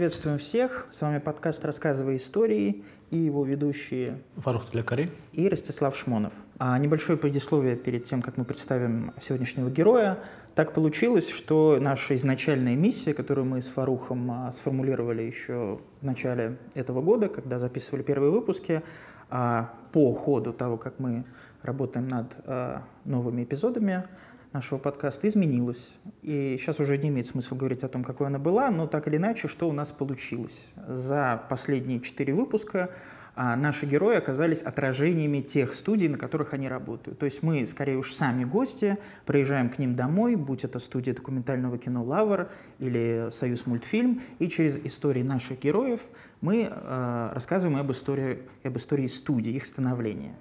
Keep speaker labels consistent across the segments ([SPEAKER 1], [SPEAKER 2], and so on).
[SPEAKER 1] Приветствуем всех. С вами подкаст «Рассказывай истории» и его ведущие
[SPEAKER 2] Фарух Тлякари
[SPEAKER 1] и Ростислав Шмонов. А небольшое предисловие перед тем, как мы представим сегодняшнего героя. Так получилось, что наша изначальная миссия, которую мы с Фарухом а, сформулировали еще в начале этого года, когда записывали первые выпуски, а, по ходу того, как мы работаем над а, новыми эпизодами, нашего подкаста изменилась. И сейчас уже не имеет смысла говорить о том, какой она была, но так или иначе, что у нас получилось. За последние четыре выпуска а, наши герои оказались отражениями тех студий, на которых они работают. То есть мы, скорее уж, сами гости, приезжаем к ним домой, будь это студия документального кино «Лавр» или «Союз мультфильм», и через истории наших героев мы э, рассказываем об истории, об истории студии, их становления.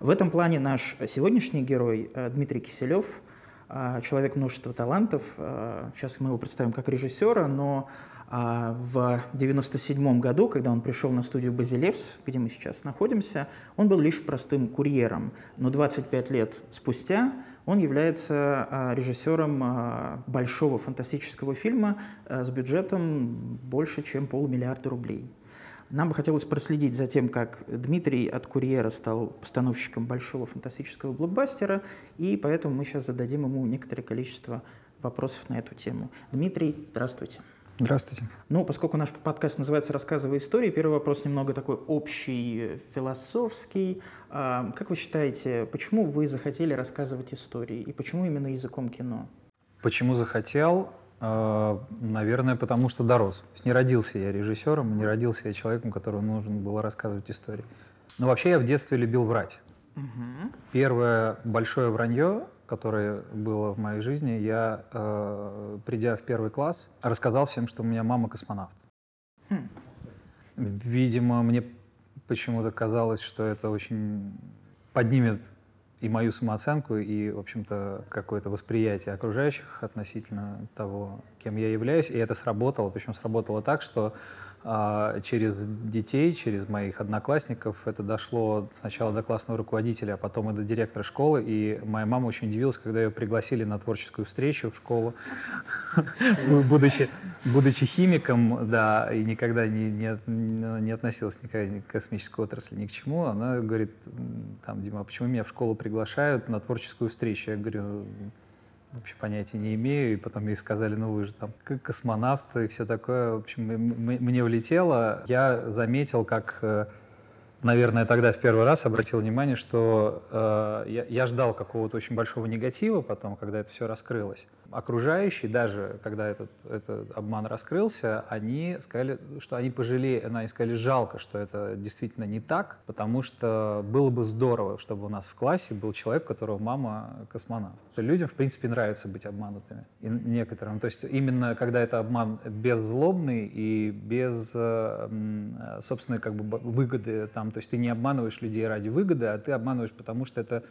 [SPEAKER 1] В этом плане наш сегодняшний герой э, Дмитрий Киселев – человек множества талантов. А, сейчас мы его представим как режиссера, но а, в 1997 году, когда он пришел на студию «Базилевс», где мы сейчас находимся, он был лишь простым курьером. Но 25 лет спустя он является режиссером большого фантастического фильма с бюджетом больше, чем полмиллиарда рублей. Нам бы хотелось проследить за тем, как Дмитрий от «Курьера» стал постановщиком большого фантастического блокбастера, и поэтому мы сейчас зададим ему некоторое количество вопросов на эту тему. Дмитрий, здравствуйте.
[SPEAKER 3] Здравствуйте.
[SPEAKER 1] Ну, поскольку наш подкаст называется «Рассказывай истории», первый вопрос немного такой общий, философский. А, как вы считаете, почему вы захотели рассказывать истории, и почему именно языком кино?
[SPEAKER 3] Почему захотел? А, наверное, потому что дорос. Не родился я режиссером, не родился я человеком, которому нужно было рассказывать истории. Но вообще я в детстве любил врать. Угу. Первое большое вранье, которое было в моей жизни, я, э, придя в первый класс, рассказал всем, что у меня мама космонавт. Хм. Видимо, мне почему-то казалось, что это очень поднимет и мою самооценку, и, в общем-то, какое-то восприятие окружающих относительно того, кем я являюсь. И это сработало, причем сработало так, что через детей, через моих одноклассников это дошло сначала до классного руководителя, а потом и до директора школы. И моя мама очень удивилась, когда ее пригласили на творческую встречу в школу, будучи, химиком, да, и никогда не относилась никогда к космической отрасли, ни к чему. Она говорит, там, Дима, а почему меня в школу приглашают на творческую встречу? Я говорю, вообще понятия не имею. И потом ей сказали, ну вы же там космонавт и все такое. В общем, мне влетело. Я заметил, как э, наверное, тогда в первый раз обратил внимание, что э, я, я ждал какого-то очень большого негатива потом, когда это все раскрылось. Окружающие, даже когда этот, этот обман раскрылся, они сказали, что они пожалели, они сказали, жалко, что это действительно не так, потому что было бы здорово, чтобы у нас в классе был человек, которого мама космонавт. Людям, в принципе, нравится быть обманутыми. И некоторым. То есть именно когда это обман беззлобный и без э, собственной как бы, выгоды там, то есть ты не обманываешь людей ради выгоды, а ты обманываешь, потому что это,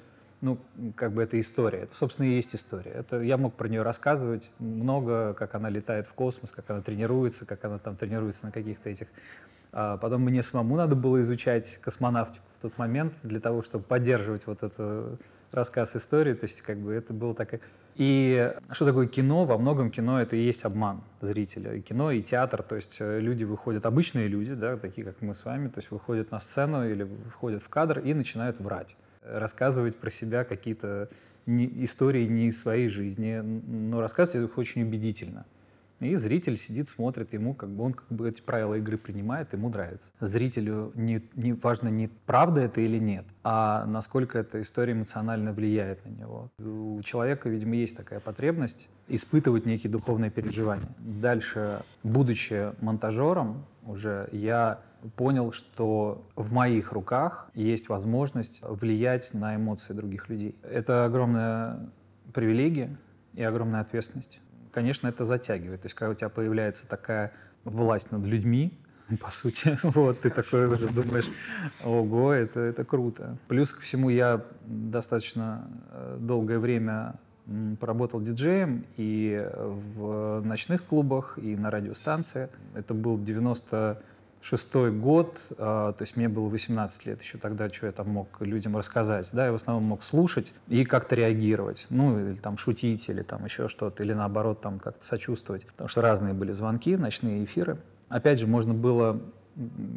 [SPEAKER 3] ну, как бы это история. Это, собственно, и есть история. Это, я мог про нее рассказывать много, как она летает в космос, как она тренируется, как она там тренируется на каких-то этих... А потом мне самому надо было изучать космонавтику в тот момент для того, чтобы поддерживать вот этот рассказ истории. То есть как бы это было такая и что такое кино? Во многом кино это и есть обман зрителя. И кино, и театр, то есть э, люди выходят, обычные люди, да, такие как мы с вами, то есть выходят на сцену или выходят в кадр и начинают врать, рассказывать про себя какие-то не, истории не из своей жизни, но рассказывать их очень убедительно. И зритель сидит, смотрит, ему как бы он как бы эти правила игры принимает, ему нравится. Зрителю не, не важно не правда это или нет, а насколько эта история эмоционально влияет на него. У человека, видимо, есть такая потребность испытывать некие духовные переживания. Дальше, будучи монтажером, уже я понял, что в моих руках есть возможность влиять на эмоции других людей. Это огромная привилегия и огромная ответственность конечно, это затягивает. То есть, когда у тебя появляется такая власть над людьми, по сути, вот, ты такой уже думаешь, ого, это, это круто. Плюс ко всему я достаточно э, долгое время поработал диджеем и в ночных клубах, и на радиостанции. Это был 90 шестой год, а, то есть мне было 18 лет еще тогда, что я там мог людям рассказать, да, я в основном мог слушать и как-то реагировать, ну, или там шутить, или там еще что-то, или наоборот там как-то сочувствовать, потому что разные были звонки, ночные эфиры. опять же, можно было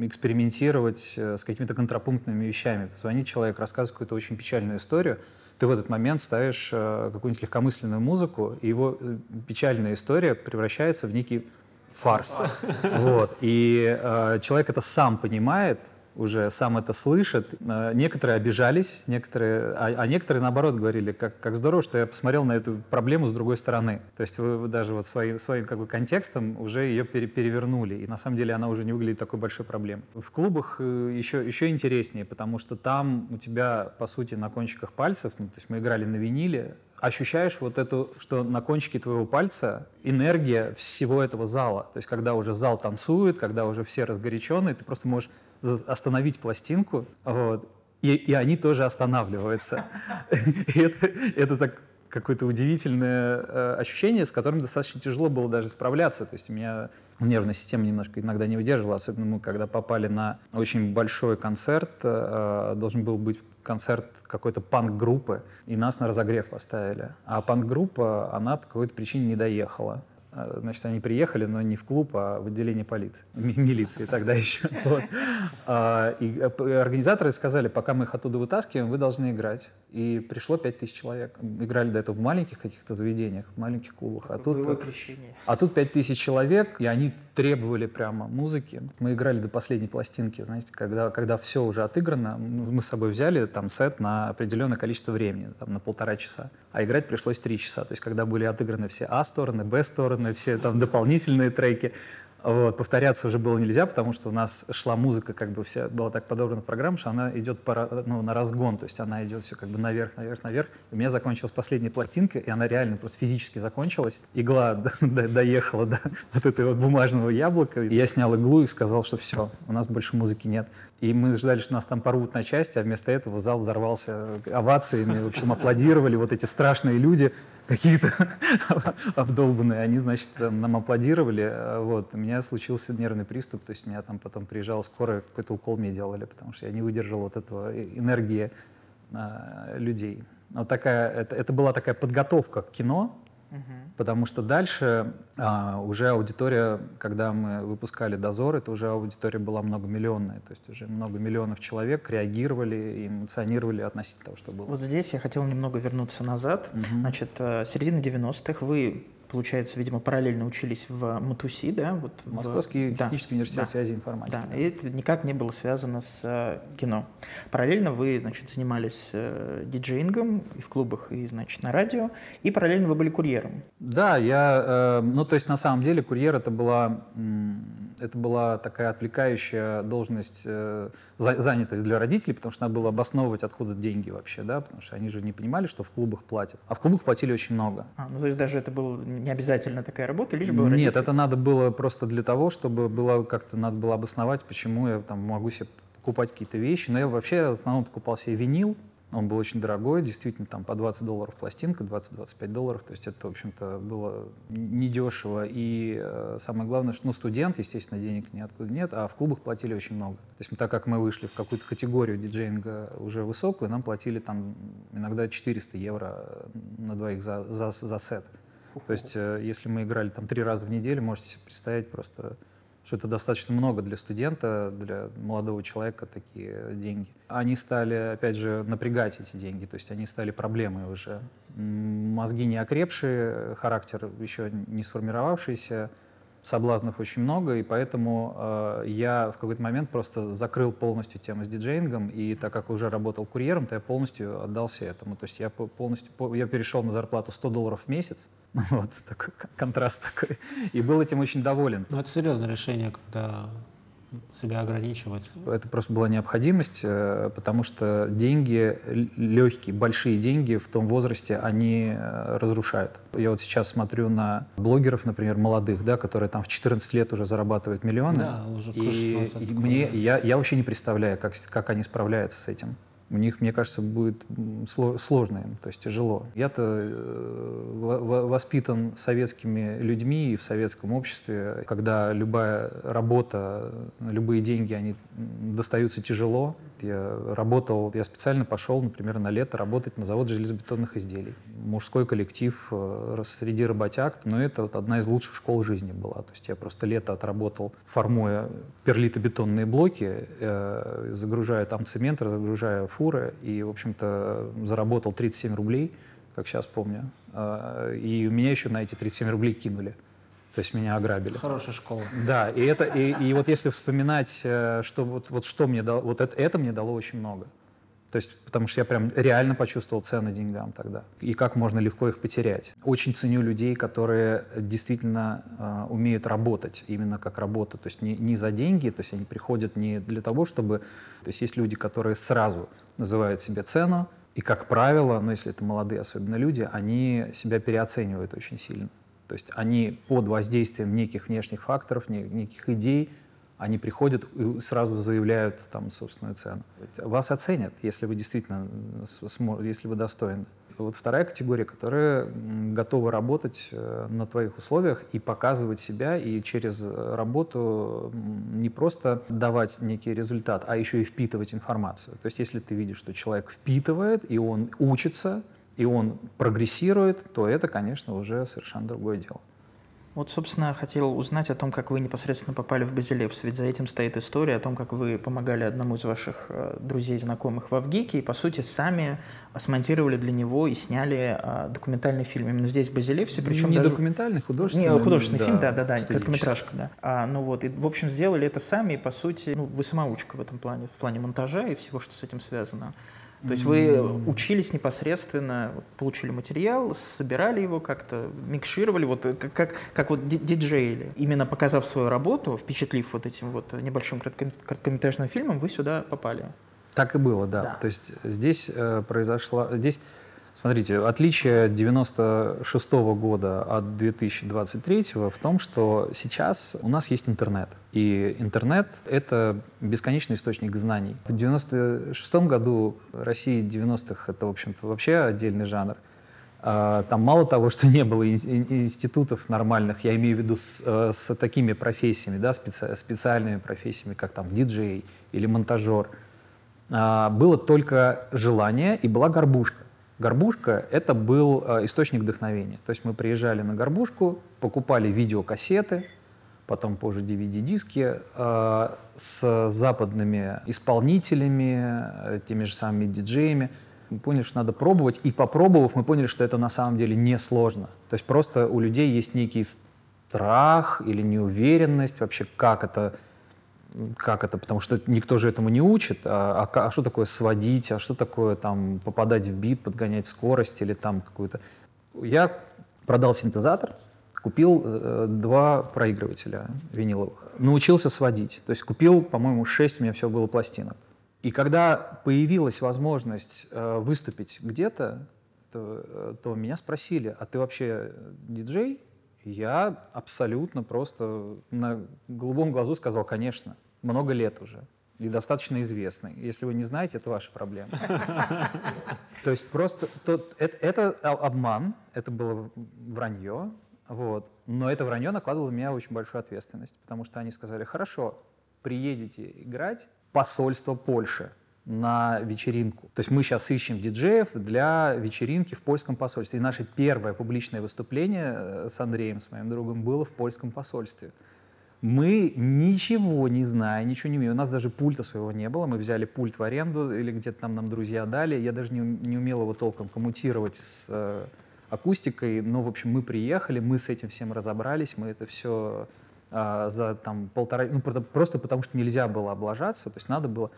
[SPEAKER 3] экспериментировать э, с какими-то контрапунктными вещами. Звонит человек, рассказывает какую-то очень печальную историю, ты в этот момент ставишь э, какую-нибудь легкомысленную музыку, и его э, печальная история превращается в некий фарс. Вот. И э, человек это сам понимает, уже сам это слышит. Э, некоторые обижались, некоторые, а, а некоторые наоборот говорили, как, как здорово, что я посмотрел на эту проблему с другой стороны. То есть вы, вы даже вот своим, своим как бы контекстом уже ее пере, перевернули, и на самом деле она уже не выглядит такой большой проблемой. В клубах еще, э, еще интереснее, потому что там у тебя, по сути, на кончиках пальцев, ну, то есть мы играли на виниле, ощущаешь вот эту, что на кончике твоего пальца энергия всего этого зала. То есть когда уже зал танцует, когда уже все разгоряченные, ты просто можешь остановить пластинку, вот, и, и они тоже останавливаются. Это, это так какое-то удивительное э, ощущение, с которым достаточно тяжело было даже справляться. То есть у меня нервная система немножко иногда не выдерживала, особенно мы, когда попали на очень большой концерт, э, должен был быть концерт какой-то панк-группы, и нас на разогрев поставили. А панк-группа, она по какой-то причине не доехала. А, значит, они приехали, но не в клуб, а в отделение полиции, милиции тогда еще. Вот. А, и э, организаторы сказали, пока мы их оттуда вытаскиваем, вы должны играть. И пришло 5000 человек. Играли до этого в маленьких каких-то заведениях, в маленьких клубах. А тут, а тут 5000 человек, и они требовали прямо музыки. Мы играли до последней пластинки, знаете, когда, когда все уже отыграно, мы с собой взяли там сет на определенное количество времени, там на полтора часа. А играть пришлось три часа. То есть когда были отыграны все А-стороны, Б-стороны, все там дополнительные треки, вот, повторяться уже было нельзя, потому что у нас шла музыка, как бы вся была так подобрана программа, что она идет по, ну, на разгон, то есть она идет все как бы наверх, наверх, наверх. У меня закончилась последняя пластинка, и она реально просто физически закончилась. Игла доехала до вот этого бумажного яблока. И я снял иглу и сказал, что все, у нас больше музыки нет. И мы ждали, что нас там порвут на части, а вместо этого зал взорвался овациями, в общем, аплодировали вот эти страшные люди, какие-то обдолбанные, они, значит, нам аплодировали, а вот, у меня случился нервный приступ, то есть меня там потом приезжала скорая, какой-то укол мне делали, потому что я не выдержал вот этого энергии а, людей. Вот такая, это, это была такая подготовка к кино, Потому что дальше а, уже аудитория, когда мы выпускали «Дозор», это уже аудитория была многомиллионная. То есть уже много миллионов человек реагировали и эмоционировали относительно того, что было.
[SPEAKER 1] Вот здесь я хотел немного вернуться назад. Угу. Значит, э, середина 90-х вы получается, видимо, параллельно учились в МТУСИ, да? Вот
[SPEAKER 3] Московский в... технический да, университет да, связи и информатики.
[SPEAKER 1] Да, и это никак не было связано с э, кино. Параллельно вы, значит, занимались э, диджеингом и в клубах, и, значит, на радио, и параллельно вы были курьером.
[SPEAKER 3] Да, я, э, ну, то есть, на самом деле, курьер это была, это была такая отвлекающая должность, э, занятость для родителей, потому что надо было обосновывать, откуда деньги вообще, да, потому что они же не понимали, что в клубах платят. А в клубах платили очень много.
[SPEAKER 1] А, ну, то есть даже это был не обязательно такая работа, лишь бы
[SPEAKER 3] Нет, родители... это надо было просто для того, чтобы было как-то надо было обосновать, почему я там могу себе покупать какие-то вещи. Но я вообще в основном покупал себе винил, он был очень дорогой, действительно, там по 20 долларов пластинка, 20-25 долларов, то есть это, в общем-то, было недешево. И э, самое главное, что ну, студент, естественно, денег ниоткуда нет, а в клубах платили очень много. То есть так как мы вышли в какую-то категорию диджеинга уже высокую, нам платили там иногда 400 евро на двоих за, за, за сет. То есть, э, если мы играли там три раза в неделю, можете себе представить просто, что это достаточно много для студента, для молодого человека такие деньги. Они стали, опять же, напрягать эти деньги, то есть они стали проблемой уже. Мозги не окрепшие, характер еще не сформировавшийся, соблазнов очень много, и поэтому э, я в какой-то момент просто закрыл полностью тему с диджеингом, и так как уже работал курьером, то я полностью отдался этому. То есть я полностью, я перешел на зарплату 100 долларов в месяц, вот такой контраст такой, и был этим очень доволен.
[SPEAKER 2] Ну это серьезное решение, когда себя ограничивать.
[SPEAKER 3] Это просто была необходимость, э, потому что деньги, легкие, большие деньги в том возрасте, они э, разрушают. Я вот сейчас смотрю на блогеров, например, молодых, да, которые там в 14 лет уже зарабатывают миллионы.
[SPEAKER 2] Да, уже
[SPEAKER 3] и, и мне, я, я вообще не представляю, как, как они справляются с этим. У них, мне кажется, будет сложно им, то есть тяжело. Я-то э, воспитан советскими людьми и в советском обществе, когда любая работа, любые деньги, они достаются тяжело. Я работал, я специально пошел, например, на лето работать на завод железобетонных изделий. Мужской коллектив э, среди работяг, но это вот одна из лучших школ жизни была. То есть я просто лето отработал, формуя перлитобетонные блоки, э, загружая там цемент, загружая фуры, и, в общем-то, заработал 37 рублей, как сейчас помню. Э, и меня еще на эти 37 рублей кинули. То есть меня ограбили.
[SPEAKER 2] Хорошая школа.
[SPEAKER 3] Да, и это и, и вот если вспоминать, э, что вот, вот что мне дало, вот это, это мне дало очень много. То есть, потому что я прям реально почувствовал цены деньгам тогда. И как можно легко их потерять. Очень ценю людей, которые действительно э, умеют работать именно как работа. То есть не, не за деньги, то есть они приходят не для того, чтобы... То есть есть люди, которые сразу называют себе цену, и, как правило, ну, если это молодые особенно люди, они себя переоценивают очень сильно. То есть они под воздействием неких внешних факторов, неких идей, они приходят и сразу заявляют там собственную цену. Вас оценят, если вы действительно, если вы достойны. Вот вторая категория, которая готова работать э, на твоих условиях и показывать себя, и через работу не просто давать некий результат, а еще и впитывать информацию. То есть если ты видишь, что человек впитывает, и он учится, и он прогрессирует, то это, конечно, уже совершенно другое дело.
[SPEAKER 1] Вот, собственно, хотел узнать о том, как вы непосредственно попали в Базилевс, ведь за этим стоит история о том, как вы помогали одному из ваших э, друзей, знакомых в Авгике, и, по сути, сами смонтировали для него и сняли а, документальный фильм именно здесь, в Базилевсе,
[SPEAKER 3] причем Не даже... документальный, художественный.
[SPEAKER 1] Не, художественный да, фильм, да-да-да, короткометражка, да. А, ну вот, и, в общем, сделали это сами, и, по сути, ну, вы самоучка в этом плане, в плане монтажа и всего, что с этим связано. То есть вы учились непосредственно, получили материал, собирали его как-то, микшировали, вот как, как, как вот диджеили. Именно показав свою работу, впечатлив вот этим вот небольшим короткометражным фильмом, вы сюда попали.
[SPEAKER 3] Так и было, да. да. То есть здесь э, произошла, здесь Смотрите, отличие 96 -го года от 2023 в том, что сейчас у нас есть интернет. И интернет — это бесконечный источник знаний. В 96 году России 90-х — это, в общем-то, вообще отдельный жанр. А, там мало того, что не было институтов нормальных, я имею в виду с, э, с такими профессиями, да, специ, специальными профессиями, как там диджей или монтажер, а, было только желание и была горбушка. Горбушка — это был э, источник вдохновения. То есть мы приезжали на Горбушку, покупали видеокассеты, потом позже DVD-диски э, с западными исполнителями, э, теми же самыми диджеями. Мы поняли, что надо пробовать, и попробовав, мы поняли, что это на самом деле несложно. То есть просто у людей есть некий страх или неуверенность вообще, как это как это, потому что никто же этому не учит, а, а, а что такое сводить, а что такое там попадать в бит, подгонять скорость или там какую-то... Я продал синтезатор, купил э, два проигрывателя виниловых, научился сводить, то есть купил, по-моему, шесть, у меня все было пластинок. И когда появилась возможность э, выступить где-то, то, э, то меня спросили, а ты вообще диджей? Я абсолютно просто на голубом глазу сказал, конечно, много лет уже и достаточно известный. Если вы не знаете, это ваша проблема. То есть просто это обман, это было вранье, вот. Но это вранье накладывало на меня очень большую ответственность, потому что они сказали, хорошо, приедете играть посольство Польши на вечеринку. То есть мы сейчас ищем диджеев для вечеринки в польском посольстве. И наше первое публичное выступление э, с Андреем, с моим другом, было в польском посольстве. Мы ничего не знаем, ничего не умеем. У нас даже пульта своего не было. Мы взяли пульт в аренду или где-то там нам друзья дали. Я даже не, не умел его толком коммутировать с э, акустикой. Но, в общем, мы приехали, мы с этим всем разобрались, мы это все э, за там полтора... Ну, просто потому что нельзя было облажаться, то есть надо было а,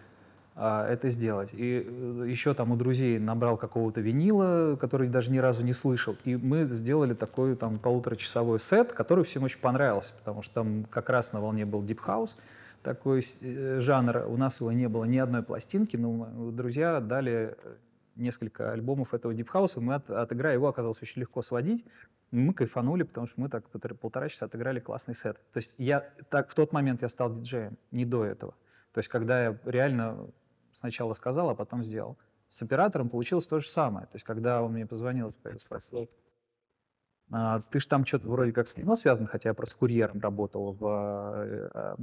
[SPEAKER 3] это сделать. И э, еще там у друзей набрал какого-то винила, который даже ни разу не слышал. И мы сделали такой там полуторачасовой сет, который всем очень понравился, потому что там как раз на волне был Deep House, такой э, жанр. У нас его не было ни одной пластинки, но друзья дали э, несколько альбомов этого Deep House, и мы от, отыграли, его оказалось очень легко сводить. Мы кайфанули, потому что мы так полтора часа отыграли классный сет. То есть я так в тот момент я стал диджеем, не до этого. То есть когда я реально сначала сказал, а потом сделал. С оператором получилось то же самое. То есть, когда он мне позвонил и спросил, а, ты же там что-то вроде как с кино связан, хотя я просто курьером работал в, э,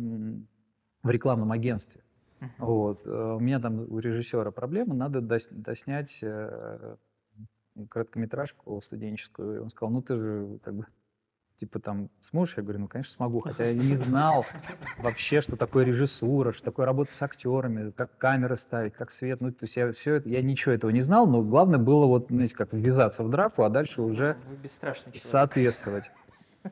[SPEAKER 3] в рекламном агентстве. Uh-huh. Вот. Э, у меня там у режиссера проблема, надо дос, доснять э, короткометражку студенческую. Он сказал, ну ты же как бы типа там сможешь? Я говорю, ну, конечно, смогу. Хотя я не знал вообще, что такое режиссура, что такое работа с актерами, как камеры ставить, как свет. Ну, то есть я все это, я ничего этого не знал, но главное было вот, знаете, как ввязаться в драку, а дальше уже соответствовать.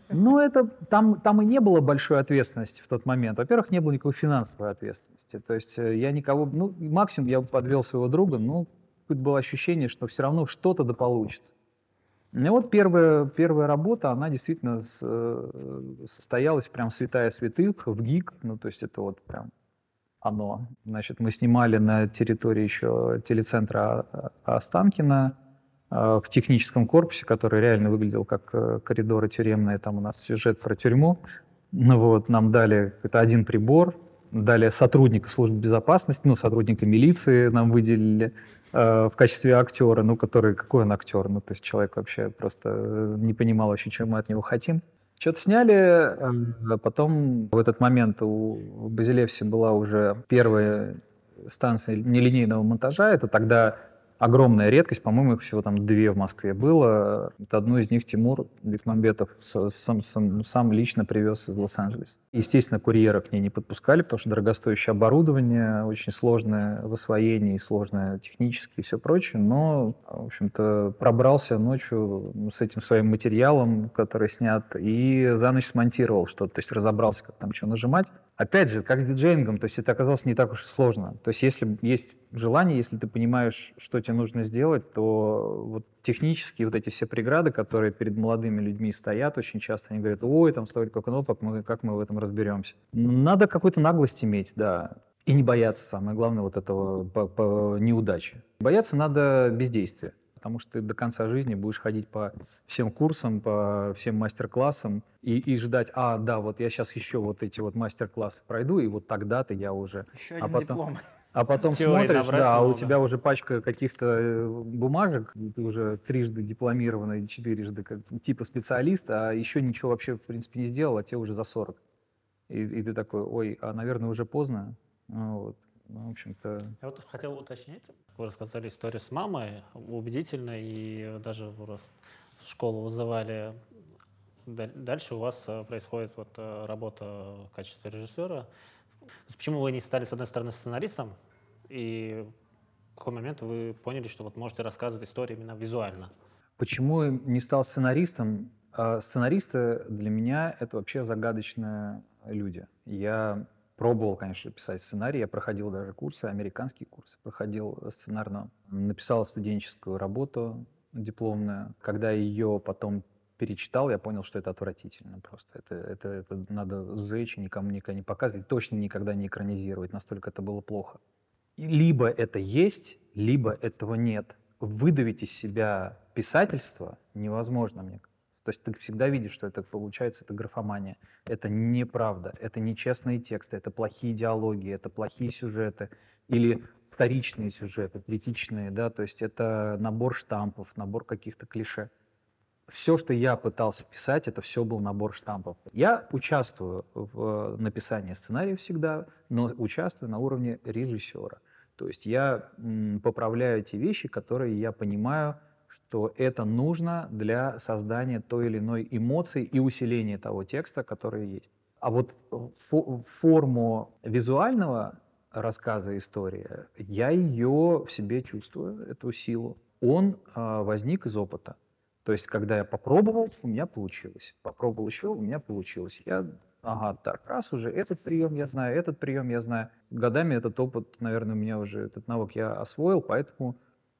[SPEAKER 3] Ну, это там, там и не было большой ответственности в тот момент. Во-первых, не было никакой финансовой ответственности. То есть э, я никого, ну, максимум я подвел своего друга, ну, было ощущение, что все равно что-то да получится. Ну вот первая, первая работа, она действительно э, состоялась прям святая святых в ГИК, ну то есть это вот прям оно. Значит, мы снимали на территории еще телецентра Останкина э, в техническом корпусе, который реально выглядел как э, коридоры тюремные. Там у нас сюжет про тюрьму. Ну вот, нам дали это один прибор, Далее сотрудника службы безопасности, ну, сотрудника милиции нам выделили э, в качестве актера, ну, который, какой он актер? Ну, то есть человек вообще просто э, не понимал вообще, чем мы от него хотим. Что-то сняли, э, потом в этот момент у Базилевси была уже первая станция нелинейного монтажа, это тогда огромная редкость, по-моему, их всего там две в Москве было. Это одну из них Тимур Бекмамбетов сам, сам, сам лично привез из Лос-Анджелеса. Естественно, курьера к ней не подпускали, потому что дорогостоящее оборудование, очень сложное в освоении, сложное технически и все прочее, но, в общем-то, пробрался ночью с этим своим материалом, который снят, и за ночь смонтировал что-то, то есть разобрался, как там что нажимать. Опять же, как с диджеингом, то есть это оказалось не так уж и сложно. То есть если есть желание, если ты понимаешь, что тебе нужно сделать, то вот технические вот эти все преграды, которые перед молодыми людьми стоят, очень часто они говорят, ой, там столько кнопок, мы, как мы в этом разберемся. Надо какую-то наглость иметь, да. И не бояться, самое главное, вот этого по, по неудачи. Бояться надо бездействия потому что ты до конца жизни будешь ходить по всем курсам, по всем мастер-классам и, и ждать, а, да, вот я сейчас еще вот эти вот мастер-классы пройду, и вот тогда-то я уже...
[SPEAKER 1] Еще а один а потом, диплом.
[SPEAKER 3] А потом Теории смотришь, да, а у тебя уже пачка каких-то э, бумажек, ты уже трижды дипломированный, четырежды как, типа специалист, а еще ничего вообще, в принципе, не сделал, а тебе уже за 40. И, и ты такой, ой, а, наверное, уже поздно. Ну вот. Ну, в общем-то...
[SPEAKER 2] Я вот хотел уточнить. Вы рассказали историю с мамой, убедительно, и даже в школу вызывали. Дальше у вас э, происходит вот э, работа в качестве режиссера. Почему вы не стали, с одной стороны, сценаристом, и в какой момент вы поняли, что вот можете рассказывать историю именно визуально?
[SPEAKER 3] Почему не стал сценаристом? А сценаристы для меня — это вообще загадочные люди. Я Пробовал, конечно, писать сценарий. Я проходил даже курсы, американские курсы. Проходил сценарно. Написал студенческую работу дипломную. Когда ее потом перечитал, я понял, что это отвратительно просто. Это, это, это надо сжечь и никому никогда не показывать. Точно никогда не экранизировать. Настолько это было плохо. И либо это есть, либо этого нет. Выдавить из себя писательство невозможно, мне кажется. То есть ты всегда видишь, что это получается, это графомания. Это неправда, это нечестные тексты, это плохие диалоги, это плохие сюжеты или вторичные сюжеты, третичные, да, то есть это набор штампов, набор каких-то клише. Все, что я пытался писать, это все был набор штампов. Я участвую в написании сценария всегда, но участвую на уровне режиссера. То есть я поправляю те вещи, которые я понимаю, что это нужно для создания той или иной эмоции и усиления того текста, который есть. А вот фо форму визуального рассказа истории, я ее в себе чувствую, эту силу. Он э, возник из опыта. То есть, когда я попробовал, у меня получилось. Попробовал еще, у меня получилось. Я, ага, так, раз уже этот прием я знаю, этот прием я знаю. Годами этот опыт, наверное, у меня уже, этот навык я освоил, поэтому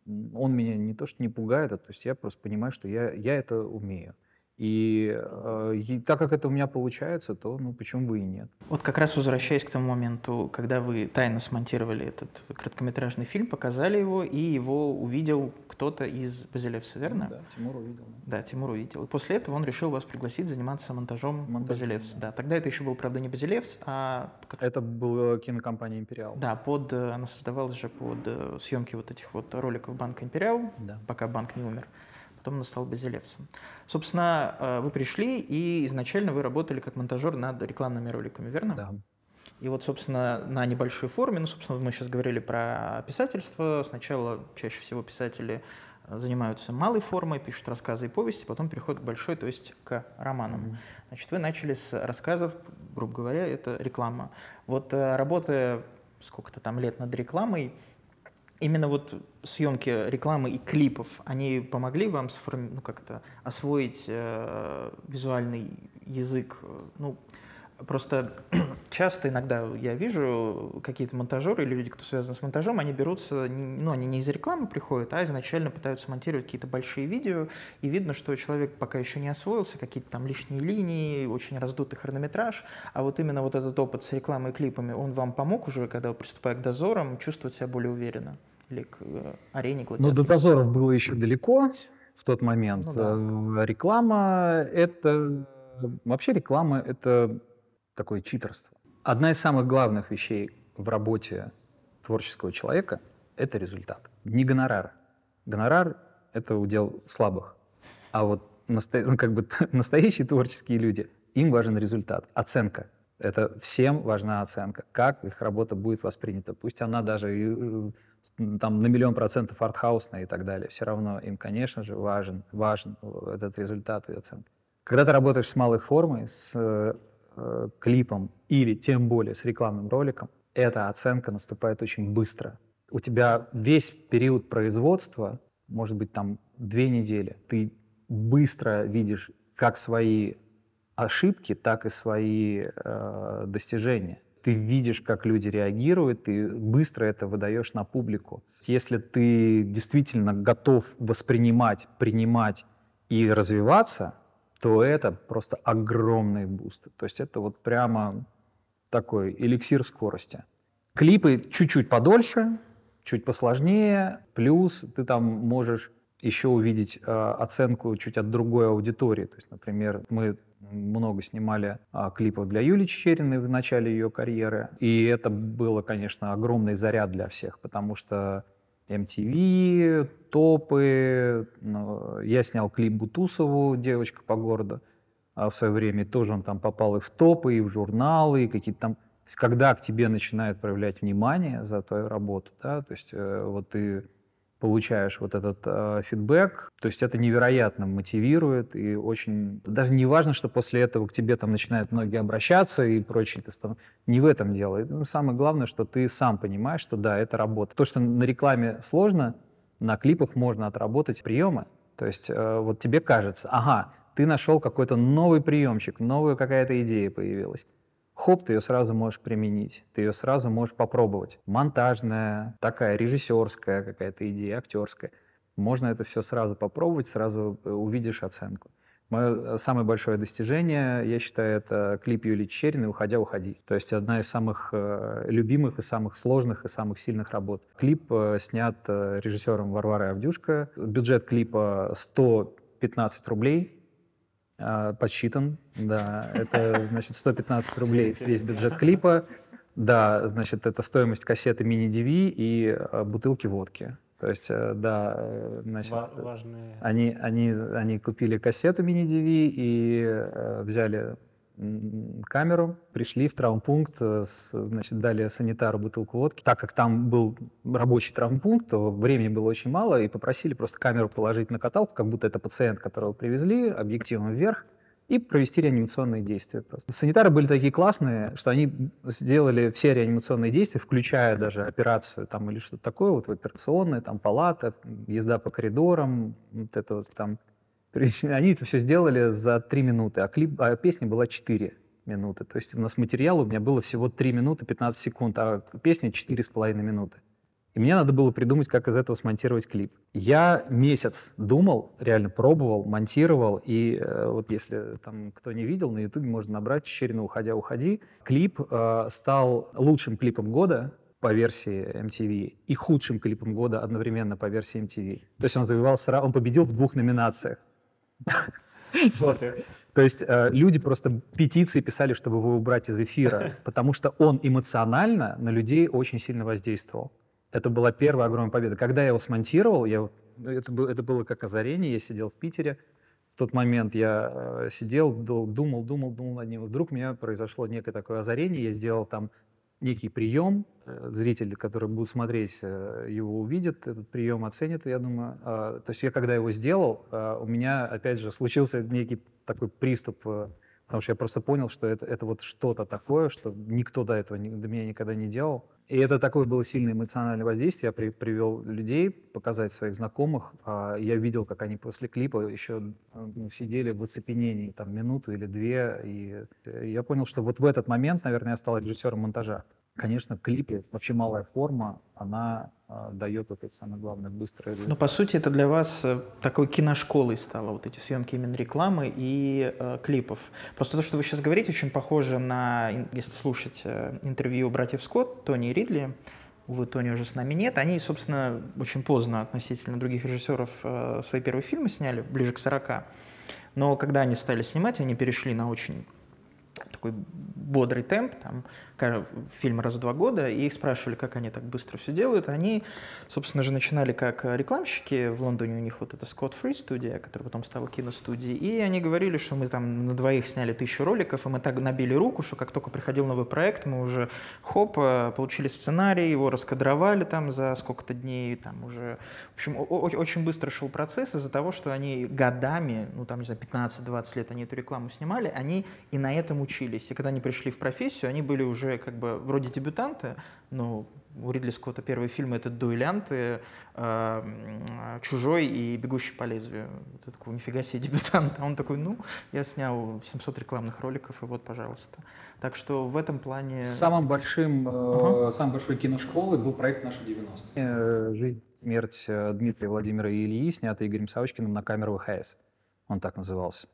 [SPEAKER 3] он меня не то что не пугает, а то есть я просто понимаю, что я, я это умею. И, э, и так как это у меня получается, то ну почему бы и нет.
[SPEAKER 1] Вот как раз возвращаясь к тому моменту, когда вы тайно смонтировали этот короткометражный фильм, показали его, и его увидел кто-то из Базилевса, верно?
[SPEAKER 3] Да, Тимур увидел.
[SPEAKER 1] Да, Тимур увидел. И после этого он решил вас пригласить заниматься монтажом Монтаж, Базилевса. Да. да, тогда это еще был, правда, не Базилевс, а...
[SPEAKER 3] Это была кинокомпания «Империал».
[SPEAKER 1] Да, под, э, она создавалась же под э, съемки вот этих вот роликов банка «Империал», да. пока банк не умер потом он стал Базилевсом. Собственно, э, вы пришли, и изначально вы работали как монтажер над рекламными роликами, верно?
[SPEAKER 3] Да.
[SPEAKER 1] И вот, собственно, на небольшой форме, ну, собственно, мы сейчас говорили про писательство. Сначала чаще всего писатели э, занимаются малой формой, пишут рассказы и повести, потом переходят к большой, то есть к романам. Значит, вы начали с рассказов, грубо говоря, это реклама. Вот э, работая сколько-то там лет над рекламой, именно вот съемки рекламы и клипов, они помогли вам сформи... ну, как-то освоить э, визуальный язык? Ну, просто часто иногда я вижу какие-то монтажеры или люди, кто связан с монтажом, они берутся, ну, они не из рекламы приходят, а изначально пытаются монтировать какие-то большие видео, и видно, что человек пока еще не освоился, какие-то там лишние линии, очень раздутый хронометраж, а вот именно вот этот опыт с рекламой и клипами, он вам помог уже, когда приступая к дозорам, чувствовать себя более уверенно? Или к э, арене
[SPEAKER 3] Ну, до дозоров было еще далеко в тот момент. Ну, да. Э, реклама — это... Вообще реклама — это такое читерство. Одна из самых главных вещей в работе творческого человека — это результат. Не гонорар. Гонорар — это удел слабых. А вот насто... ну, как бы настоящие творческие люди, им важен результат, оценка. Это всем важна оценка, как их работа будет воспринята. Пусть она даже э, там на миллион процентов артхаусная и так далее, все равно им, конечно же, важен, важен этот результат и оценка. Когда ты работаешь с малой формой, с э, клипом или тем более с рекламным роликом, эта оценка наступает очень быстро. У тебя весь период производства, может быть, там две недели, ты быстро видишь как свои ошибки, так и свои э, достижения ты видишь, как люди реагируют, ты быстро это выдаешь на публику. Если ты действительно готов воспринимать, принимать и развиваться, то это просто огромный буст. То есть это вот прямо такой эликсир скорости. Клипы чуть-чуть подольше, чуть посложнее, плюс ты там можешь еще увидеть э, оценку чуть от другой аудитории. То есть, например, мы много снимали а, клипов для Юли Чечериной в начале ее карьеры. И это было, конечно, огромный заряд для всех, потому что MTV, топы. Ну, я снял клип Бутусову «Девочка по городу». А в свое время тоже он там попал и в топы, и в журналы, и какие-то там... Когда к тебе начинают проявлять внимание за твою работу, да, то есть э, вот ты получаешь вот этот э, фидбэк. То есть это невероятно мотивирует и очень... Даже не важно, что после этого к тебе там начинают многие обращаться и прочее. Ты стан... Не в этом дело. Ну, самое главное, что ты сам понимаешь, что да, это работа. То, что на рекламе сложно, на клипах можно отработать приемы. То есть э, вот тебе кажется, ага, ты нашел какой-то новый приемчик, новая какая-то идея появилась хоп, ты ее сразу можешь применить, ты ее сразу можешь попробовать. Монтажная, такая режиссерская какая-то идея, актерская. Можно это все сразу попробовать, сразу э, увидишь оценку. Мое э, самое большое достижение, я считаю, это клип Юлии Чечериной «Уходя, уходи». То есть одна из самых э, любимых и самых сложных и самых сильных работ. Клип снят режиссером Варварой Авдюшко. Бюджет клипа 115 рублей, подсчитан, да. Это, значит, 115 рублей весь бюджет клипа. Да, значит, это стоимость кассеты мини-DV и а, бутылки водки. То есть, э, да, э, значит, Важные... они, они, они купили кассету мини-DV и э, взяли камеру, пришли в травмпункт, э, значит, дали санитару бутылку водки. Так как там был рабочий травмпункт, то времени было очень мало, и попросили просто камеру положить на каталку, как будто это пациент, которого привезли, объективом вверх, и провести реанимационные действия просто. Санитары были такие классные, что они сделали все реанимационные действия, включая даже операцию там или что-то такое, вот в операционной, там палата, езда по коридорам, вот это вот там они это все сделали за три минуты, а, клип, а песня была 4 минуты. То есть у нас материал у меня было всего 3 минуты 15 секунд, а песня 4,5 минуты. И мне надо было придумать, как из этого смонтировать клип. Я месяц думал, реально пробовал, монтировал. И э, вот если там кто не видел, на Ютубе можно набрать «Чечерина, уходя, уходи». Клип э, стал лучшим клипом года по версии MTV и худшим клипом года одновременно по версии MTV. То есть он завоевал сразу, он победил в двух номинациях. То есть э, люди просто петиции писали, чтобы его убрать из эфира, потому что он эмоционально на людей очень сильно воздействовал. Это была первая огромная победа. Когда я его смонтировал, я, это, было, это было как озарение, я сидел в Питере, в тот момент я э, сидел, думал, думал, думал над ним. Вдруг у меня произошло некое такое озарение, я сделал там некий прием, э, зрители, которые будут смотреть, э, его увидят, этот прием оценят, я думаю. А, то есть я когда его сделал, а, у меня, опять же, случился некий такой приступ, э, потому что я просто понял, что это, это вот что-то такое, что никто до этого, до меня никогда не делал. И это такое было сильное эмоциональное воздействие. Я при, привел людей показать своих знакомых. А я видел, как они после клипа еще ну, сидели в оцепенении там минуту или две. И я понял, что вот в этот момент, наверное, я стал режиссером монтажа. Конечно, клипе вообще малая форма, она э, дает вот это самое главное, быстрое...
[SPEAKER 1] Но по сути это для вас э, такой киношколой стало, вот эти съемки именно рекламы и э, клипов. Просто то, что вы сейчас говорите, очень похоже на, если слушать э, интервью братьев Скотт, Тони и Ридли, увы, Тони уже с нами нет, они, собственно, очень поздно относительно других режиссеров э, свои первые фильмы сняли, ближе к 40. Но когда они стали снимать, они перешли на очень такой бодрый темп, там, фильм раз в два года, и их спрашивали, как они так быстро все делают. Они, собственно же, начинали как рекламщики. В Лондоне у них вот эта Scott Free студия, которая потом стала киностудией. И они говорили, что мы там на двоих сняли тысячу роликов, и мы так набили руку, что как только приходил новый проект, мы уже хоп, э, получили сценарий, его раскадровали там за сколько-то дней, там уже... В общем, очень быстро шел процесс из-за того, что они годами, ну там, не знаю, 15-20 лет они эту рекламу снимали, они и на этом учились. И когда они пришли в профессию, они были уже как бы вроде дебютанты, но у Ридли Скотта первые фильмы это «Дуэлянты», э, «Чужой» и «Бегущий по лезвию». Это такой, нифига себе дебютант. А он такой, ну, я снял 700 рекламных роликов, и вот, пожалуйста. Так что в этом плане...
[SPEAKER 3] Самым большим, uh-huh. э, самой большой киношколой был проект «Наши 90». Э, «Жизнь, смерть Дмитрия Владимира и Ильи», снятый Игорем Савочкиным на камеру ВХС. Он так назывался.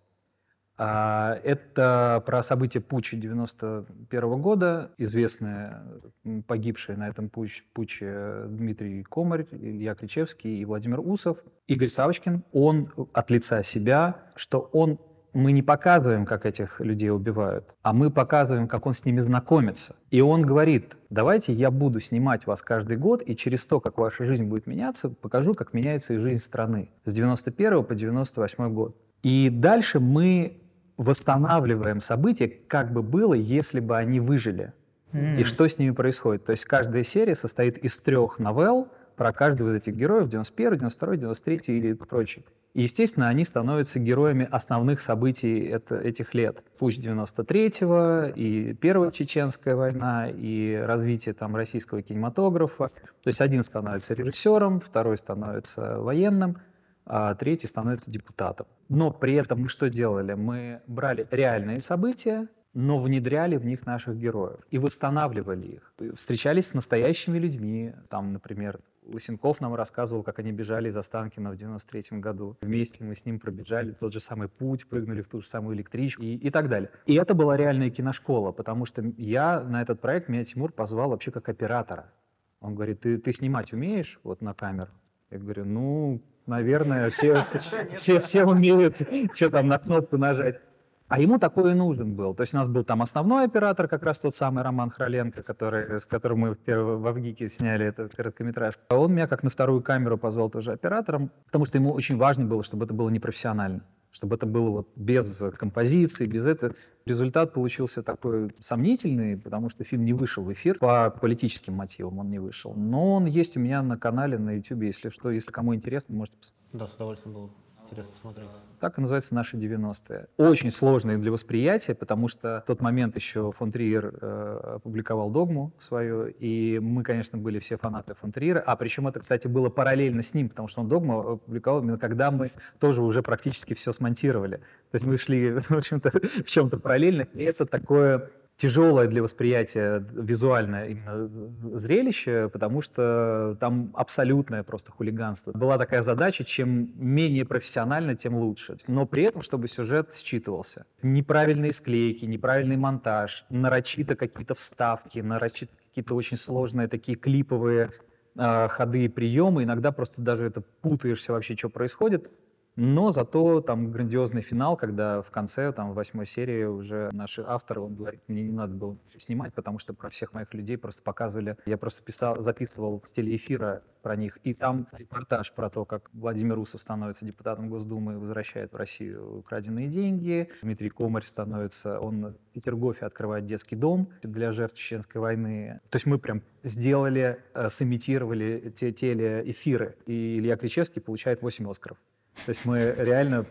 [SPEAKER 3] А, это про события путча 91 года, известные погибшие на этом путч, Дмитрий Комарь, Илья Кричевский и Владимир Усов. Игорь Савочкин, он от лица себя, что он мы не показываем, как этих людей убивают, а мы показываем, как он с ними знакомится. И он говорит, давайте я буду снимать вас каждый год, и через то, как ваша жизнь будет меняться, покажу, как меняется и жизнь страны с 91 по 98 год. И дальше мы восстанавливаем события, как бы было, если бы они выжили. Mm. И что с ними происходит. То есть каждая серия состоит из трех новелл про каждого из этих героев, 91, 92, 93 или прочий. И, естественно, они становятся героями основных событий это, этих лет. Пусть 93-го, и Первая Чеченская война, и развитие там российского кинематографа. То есть один становится режиссером, второй становится военным, а третий становится депутатом. Но при этом мы что делали? Мы брали реальные события, но внедряли в них наших героев и восстанавливали их. Встречались с настоящими людьми. Там, например, Лысенков нам рассказывал, как они бежали из Останкина в 93 году. Вместе мы с ним пробежали тот же самый путь, прыгнули в ту же самую электричку и, и так далее. И это была реальная киношкола, потому что я на этот проект, меня Тимур позвал вообще как оператора. Он говорит, ты, ты снимать умеешь вот на камеру? Я говорю, ну, наверное, все, все, все, все умеют, что там на кнопку нажать. А ему такой и нужен был. То есть у нас был там основной оператор, как раз тот самый Роман Хроленко, который, с которым мы в, в Авгике сняли этот короткометражку. А он меня как на вторую камеру позвал тоже оператором, потому что ему очень важно было, чтобы это было непрофессионально чтобы это было вот без композиции, без этого. Результат получился такой сомнительный, потому что фильм не вышел в эфир по политическим мотивам, он не вышел. Но он есть у меня на канале на YouTube, если что, если кому интересно, можете посмотреть.
[SPEAKER 2] Да, с удовольствием было интересно посмотреть.
[SPEAKER 3] Так и называется «Наши 90-е». Очень сложные для восприятия, потому что в тот момент еще фон Триер э, опубликовал «Догму» свою, и мы, конечно, были все фанаты фон Триера, а причем это, кстати, было параллельно с ним, потому что он «Догму» опубликовал именно когда мы тоже уже практически все смонтировали. То есть мы шли, в общем-то, в чем-то параллельно, и это такое тяжелое для восприятия визуальное именно зрелище, потому что там абсолютное просто хулиганство. Была такая задача, чем менее профессионально, тем лучше. Но при этом, чтобы сюжет считывался. Неправильные склейки, неправильный монтаж, нарочито какие-то вставки, нарочито какие-то очень сложные такие клиповые э, ходы и приемы. Иногда просто даже это путаешься вообще, что происходит. Но зато там грандиозный финал, когда в конце, там, в восьмой серии уже наши авторы, он говорит, мне не надо было снимать, потому что про всех моих людей просто показывали. Я просто писал, записывал с телеэфира про них. И там репортаж про то, как Владимир Русов становится депутатом Госдумы и возвращает в Россию украденные деньги. Дмитрий Комарь становится, он в Петергофе открывает детский дом для жертв Чеченской войны. То есть мы прям сделали, э, сымитировали те телеэфиры. И Илья Кричевский получает 8 Оскаров. То есть мы реально,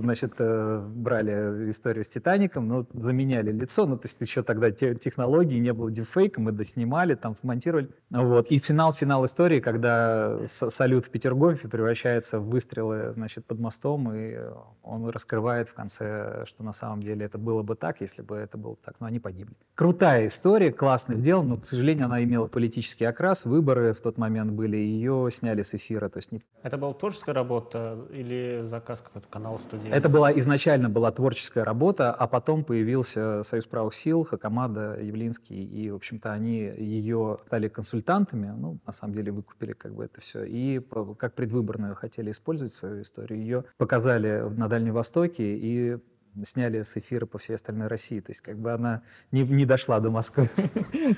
[SPEAKER 3] значит, э, брали историю с Титаником, но заменяли лицо, ну, то есть еще тогда те, технологии, не было дипфейка, мы доснимали, там, вмонтировали. Вот. И финал-финал истории, когда салют в Петергофе превращается в выстрелы, значит, под мостом, и он раскрывает в конце, что на самом деле это было бы так, если бы это было так, но они погибли. Крутая история, классно сделана, но, к сожалению, она имела политический окрас, выборы в тот момент были, ее сняли с эфира. То есть не...
[SPEAKER 2] Это была творческая работа или заказ какой-то канал студии?
[SPEAKER 3] Это была изначально была творческая работа, а потом появился Союз правых сил, Хакамада, Явлинский, и, в общем-то, они ее стали консультантами, ну, на самом деле, выкупили как бы это все, и как предвыборную хотели использовать свою историю. Ее показали на Дальнем Востоке, и сняли с эфира по всей остальной России. То есть как бы она не, не дошла до Москвы,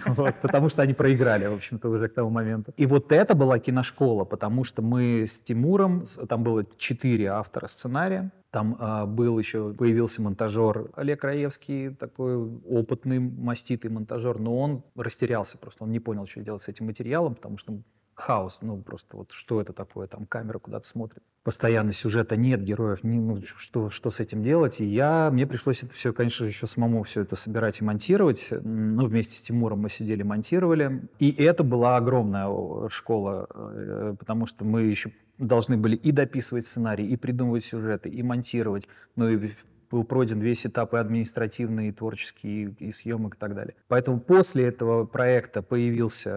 [SPEAKER 3] потому что они проиграли, в общем-то, уже к тому моменту. И вот это была киношкола, потому что мы с Тимуром, там было четыре автора сценария, там а, был еще, появился монтажер Олег Раевский, такой опытный, маститый монтажер, но он растерялся просто, он не понял, что делать с этим материалом, потому что хаос, ну просто вот что это такое, там камера куда-то смотрит. Постоянно сюжета нет, героев, не, ну, что, что с этим делать? И я, мне пришлось это все, конечно, еще самому все это собирать и монтировать. Ну, вместе с Тимуром мы сидели, монтировали. И это была огромная школа, э, потому что мы еще должны были и дописывать сценарий, и придумывать сюжеты, и монтировать. Ну и был пройден весь этап и административный, и творческий, и съемок и так далее. Поэтому после этого проекта появился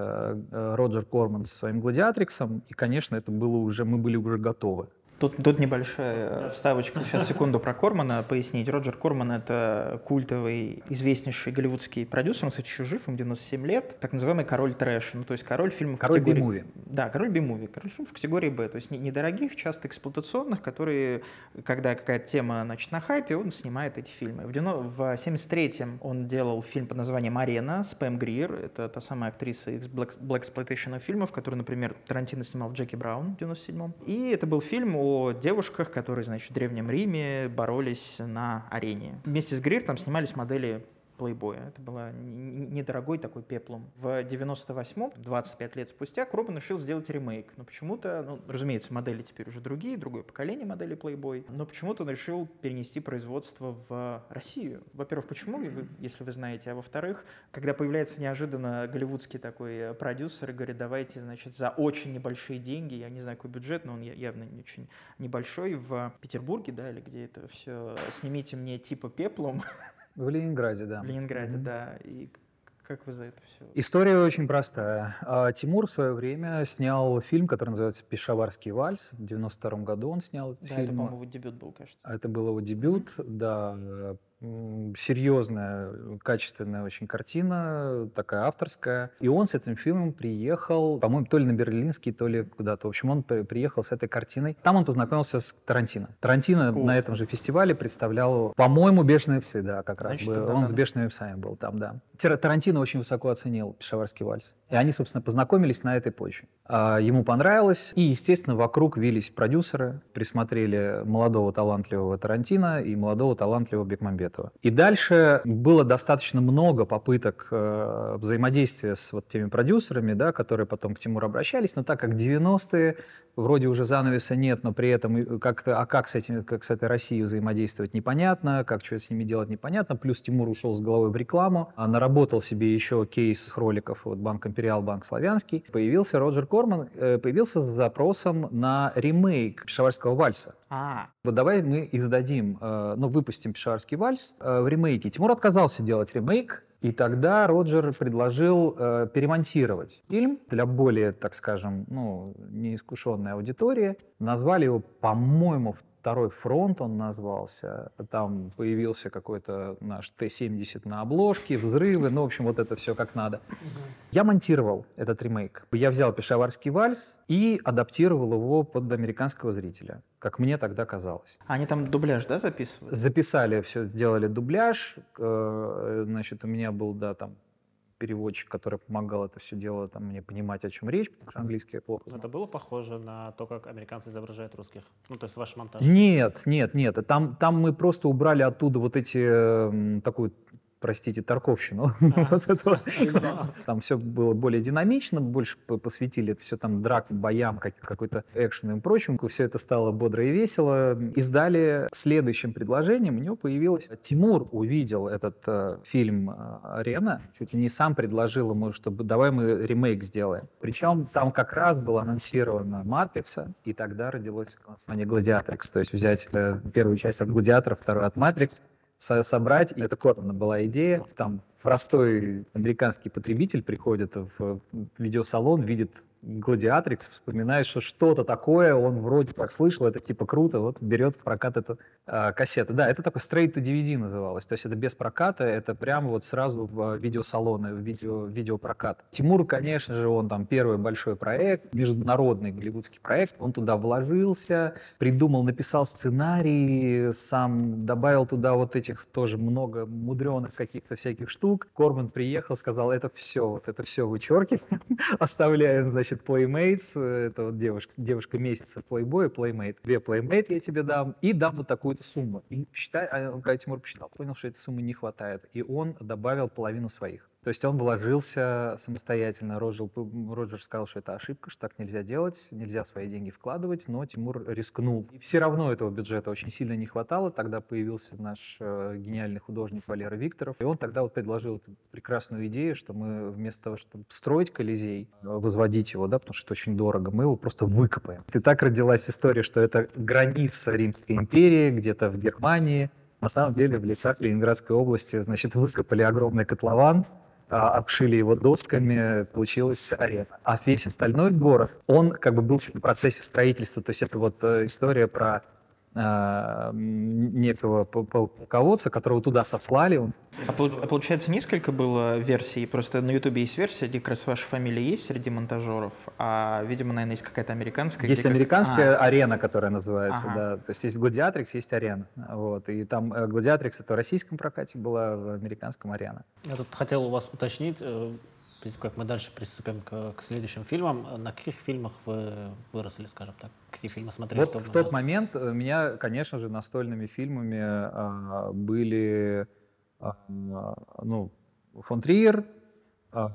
[SPEAKER 3] э, Роджер Корман со своим «Гладиатриксом», и, конечно, это было уже, мы были уже готовы.
[SPEAKER 1] Тут, тут небольшая вставочка. Сейчас секунду про Кормана пояснить. Роджер Корман — это культовый, известнейший голливудский продюсер. Он, кстати, еще жив, ему 97 лет. Так называемый король трэша. Ну, то есть король фильмов
[SPEAKER 3] король
[SPEAKER 1] категории...
[SPEAKER 3] би-муви.
[SPEAKER 1] Да, король би-муви. Король фильмов категории Б. То есть недорогих, часто эксплуатационных, которые, когда какая-то тема, значит, на хайпе, он снимает эти фильмы. В, в 73-м он делал фильм под названием «Арена» с Пэм Грир. Это та самая актриса из Black, Black фильмов, которую, например, Тарантино снимал в «Джеки Браун» в 97-м. И это был фильм о девушках, которые, значит, в Древнем Риме боролись на арене. Вместе с Грир там снимались модели плейбоя. Это было недорогой такой пеплом. В 98-м, 25 лет спустя, Кробан решил сделать ремейк. Но почему-то, ну, разумеется, модели теперь уже другие, другое поколение моделей плейбой, но почему-то он решил перенести производство в Россию. Во-первых, почему, если вы знаете, а во-вторых, когда появляется неожиданно голливудский такой продюсер и говорит, давайте, значит, за очень небольшие деньги, я не знаю, какой бюджет, но он явно не очень небольшой, в Петербурге, да, или где это все, снимите мне типа пеплом,
[SPEAKER 3] В Ленинграде, да.
[SPEAKER 1] В Ленинграде, mm-hmm. да. И как вы за это все?
[SPEAKER 3] История очень простая. А, Тимур в свое время снял фильм, который называется «Пешаварский вальс». В 92 году он снял этот
[SPEAKER 1] да,
[SPEAKER 3] фильм.
[SPEAKER 1] это, по-моему, дебют был, кажется.
[SPEAKER 3] Это был его дебют, mm-hmm. да серьезная, качественная очень картина, такая авторская. И он с этим фильмом приехал, по-моему, то ли на Берлинский, то ли куда-то. В общем, он приехал с этой картиной. Там он познакомился с Тарантино. Тарантино О. на этом же фестивале представлял, по-моему, «Бешеные псы», да, как раз. Значит, был. Да, он да, с «Бешеными псами» был там, да. Тарантино очень высоко оценил «Пешаварский вальс». И они, собственно, познакомились на этой почве. А ему понравилось. И, естественно, вокруг вились продюсеры, присмотрели молодого талантливого Тарантино и молодого талантливого Бекмамбетова этого. И дальше было достаточно много попыток э, взаимодействия с вот теми продюсерами, да, которые потом к Тимуру обращались, но так как 90-е, вроде уже занавеса нет, но при этом как-то, а как с, этим, как с этой Россией взаимодействовать непонятно, как что с ними делать непонятно, плюс Тимур ушел с головой в рекламу, а наработал себе еще кейс роликов, вот Банк Империал, Банк Славянский, появился Роджер Корман, э, появился с запросом на ремейк Пешаварского вальса.
[SPEAKER 1] А.
[SPEAKER 3] Вот давай мы издадим, э, ну, выпустим Пешаварский вальс э, в ремейке. Тимур отказался делать ремейк, И тогда Роджер предложил э, перемонтировать фильм для более, так скажем, ну, неискушенной аудитории. Назвали его, по-моему, второй фронт он назвался. Там появился какой-то наш Т-70 на обложке, взрывы, ну, в общем, вот это все как надо. Я монтировал этот ремейк. Я взял «Пешаварский вальс» и адаптировал его под американского зрителя, как мне тогда казалось.
[SPEAKER 1] Они там дубляж, да, записывали?
[SPEAKER 3] Записали все, сделали дубляж. э, Значит, у меня был, да, там переводчик, который помогал это все дело там, мне понимать, о чем речь, потому что английский я плохо знал.
[SPEAKER 2] Это было похоже на то, как американцы изображают русских? Ну, то есть ваш монтаж?
[SPEAKER 3] Нет, нет, нет. Там, там мы просто убрали оттуда вот эти, м, такую, простите, тарковщину. Вот. Там все было более динамично, больше по- посвятили это все там дракам, боям, как- какой-то экшену и прочему. Все это стало бодро и весело. Издали следующим предложением. У него появилось... Тимур увидел этот э, фильм э, «Арена», чуть ли не сам предложил ему, чтобы давай мы ремейк сделаем. Причем там как раз была анонсирована «Матрица», и тогда родилось название «Гладиатрикс». То есть взять э, первую часть от «Гладиатора», вторую от «Матрикс», собрать. И это Кормана была идея. Там простой американский потребитель приходит в видеосалон, видит Гладиатрикс, вспоминает, что что-то такое, он вроде как слышал, это типа круто, вот берет в прокат эту а, кассету. Да, это такой straight to DVD называлось, то есть это без проката, это прямо вот сразу в видеосалоны, в видео, видеопрокат. Тимур, конечно же, он там первый большой проект, международный голливудский проект, он туда вложился, придумал, написал сценарий, сам добавил туда вот этих тоже много мудреных каких-то всяких штук. Корман приехал, сказал, это все, вот это все вычеркиваем, оставляем, значит, Playmates, э, это вот девушка, девушка месяца Playboy, Playmate, две Playmate я тебе дам, и дам вот такую-то сумму. И посчитай, а Тимур посчитал, понял, что этой суммы не хватает, и он добавил половину своих. То есть он вложился самостоятельно. Роджер, Роджер сказал, что это ошибка, что так нельзя делать, нельзя свои деньги вкладывать, но Тимур рискнул. И все равно этого бюджета очень сильно не хватало. Тогда появился наш э, гениальный художник Валера Викторов, и он тогда вот предложил прекрасную идею, что мы вместо того, чтобы строить Колизей, э, возводить его, да, потому что это очень дорого, мы его просто выкопаем. И так родилась история, что это граница Римской империи, где-то в Германии, на самом деле в лесах Ленинградской области, значит, выкопали огромный котлован, обшили его досками, получилась арена. А весь остальной город, он как бы был в процессе строительства. То есть это вот э, история про м, некого пол- пол- полководца, которого туда сослали. Он
[SPEAKER 1] А, а получается, несколько было версий? Просто на Ютубе есть версия, где как раз ваша фамилия есть среди монтажеров, а, видимо, наверное, есть какая-то американская.
[SPEAKER 3] Есть
[SPEAKER 1] как-
[SPEAKER 3] американская
[SPEAKER 1] А,
[SPEAKER 3] арена, которая называется,
[SPEAKER 1] Ага.
[SPEAKER 3] да. То есть есть Гладиатрикс, есть арена. Вот. И там э, Гладиатрикс это в российском прокате была, в американском арена.
[SPEAKER 2] Я тут хотел у вас уточнить, тем, как мы дальше приступим к, к следующим фильмам, на каких фильмах вы выросли, скажем так? Какие фильмы смотрели
[SPEAKER 3] Вот
[SPEAKER 2] в тот
[SPEAKER 3] в
[SPEAKER 2] момент?
[SPEAKER 3] тот момент э, меня, конечно же, настольными фильмами а, были а, ну, фон Триер, а,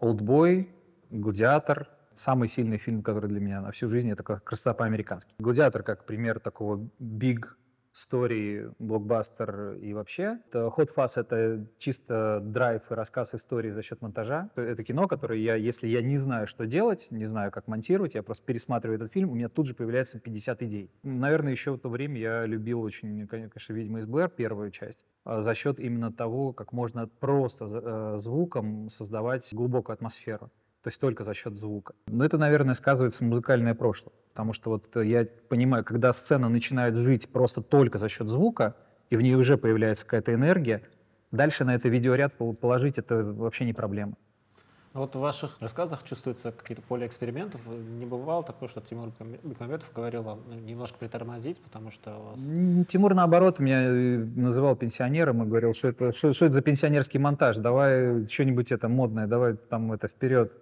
[SPEAKER 3] Олдбой, Гладиатор. Самый сильный фильм, который для меня на всю жизнь, это как «Красота по-американски». Гладиатор как пример такого big story, блокбастер и вообще. Hot Fuzz — это чисто драйв и рассказ истории за счет монтажа. Это кино, которое я, если я не знаю, что делать, не знаю, как монтировать, я просто пересматриваю этот фильм, у меня тут же появляется 50 идей. Наверное, еще в то время я любил очень, конечно, «Ведьма из Блэр», первую часть, а за счет именно того, как можно просто э, звуком создавать глубокую атмосферу. То есть только за счет звука. Но это, наверное, сказывается музыкальное прошлое. Потому что вот э, я понимаю, когда сцена начинает жить просто только за счет звука, и в ней уже появляется какая-то энергия, дальше на это видеоряд пол- положить это вообще не проблема.
[SPEAKER 2] Ну Вот в ваших рассказах чувствуется какие-то поле экспериментов. Не бывало такое, что Тимур Бекмам- Бекмамбетов говорил вам ну, немножко притормозить, потому что у вас...
[SPEAKER 3] Тимур, наоборот, меня э, называл пенсионером и говорил, что это, что, что это за пенсионерский монтаж, давай что-нибудь это модное, давай там это вперед,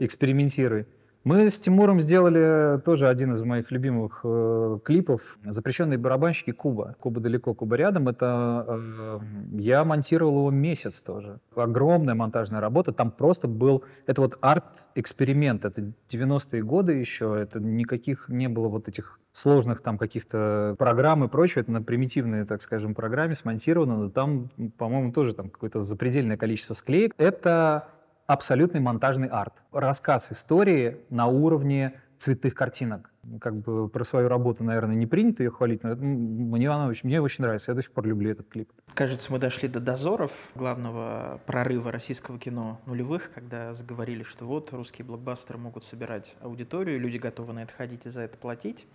[SPEAKER 3] экспериментируй. Мы с Тимуром сделали тоже один из моих любимых э, клипов «Запрещенные барабанщики Куба». Куба далеко, Куба рядом. Это э, я монтировал его месяц тоже. Огромная монтажная работа. Там просто был... Это вот арт-эксперимент. Это 90-е годы еще. Это никаких не было вот этих сложных там каких-то программ и прочего. Это на примитивной, так скажем, программе смонтировано. Но там, по-моему, тоже там какое-то запредельное количество склеек. Это абсолютный монтажный арт. Рассказ истории на уровне цветных картинок. Как бы про свою работу, наверное, не принято ее хвалить, но мне она очень, мне очень нравится. Я до сих пор люблю этот клип.
[SPEAKER 1] Кажется, мы дошли до дозоров, главного прорыва российского кино нулевых, когда заговорили, что вот русские блокбастеры могут собирать аудиторию, люди готовы на это ходить и за это платить.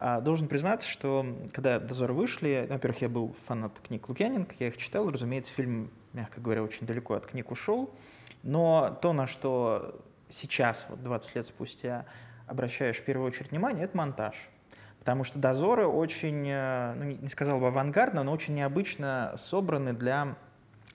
[SPEAKER 1] А должен признаться, что когда дозоры вышли, во-первых, я был фанат книг Лукьяненко, я их читал, разумеется, фильм, мягко говоря, очень далеко от книг ушел, но то, на что сейчас, вот 20 лет спустя, обращаешь в первую очередь внимание, это монтаж. Потому что дозоры очень, э, ну, не сказал бы авангардно, но очень необычно собраны для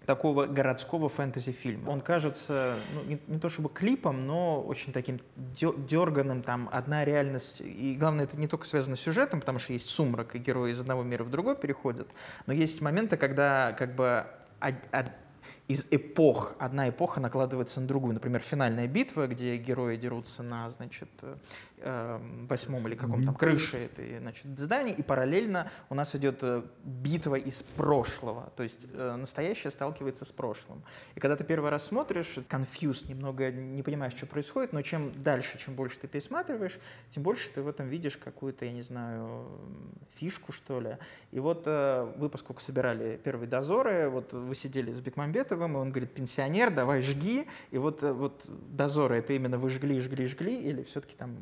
[SPEAKER 1] такого городского фэнтези-фильма. Он кажется ну, не, не то чтобы клипом, но очень таким дерганым, там одна реальность. И главное, это не только связано с сюжетом, потому что есть сумрак, и герои из одного мира в другой переходят, но есть моменты, когда как бы из эпох, одна эпоха накладывается на другую. Например, финальная битва, где герои дерутся на, значит, э, восьмом или каком там крыше этой, значит, здания, и параллельно у нас идет э, битва из прошлого, то есть э, настоящее сталкивается с прошлым. И когда ты первый раз смотришь, конфьюз, немного не понимаешь, что происходит, но чем дальше, чем больше ты пересматриваешь, тем больше ты в этом видишь какую-то, я не знаю, фишку, что ли. И вот э, вы, поскольку собирали первые дозоры, вот вы сидели с Бекмамбетовым, и он говорит, пенсионер, давай жги, и вот, вот дозоры, это именно вы жгли, жгли, жгли, или все-таки там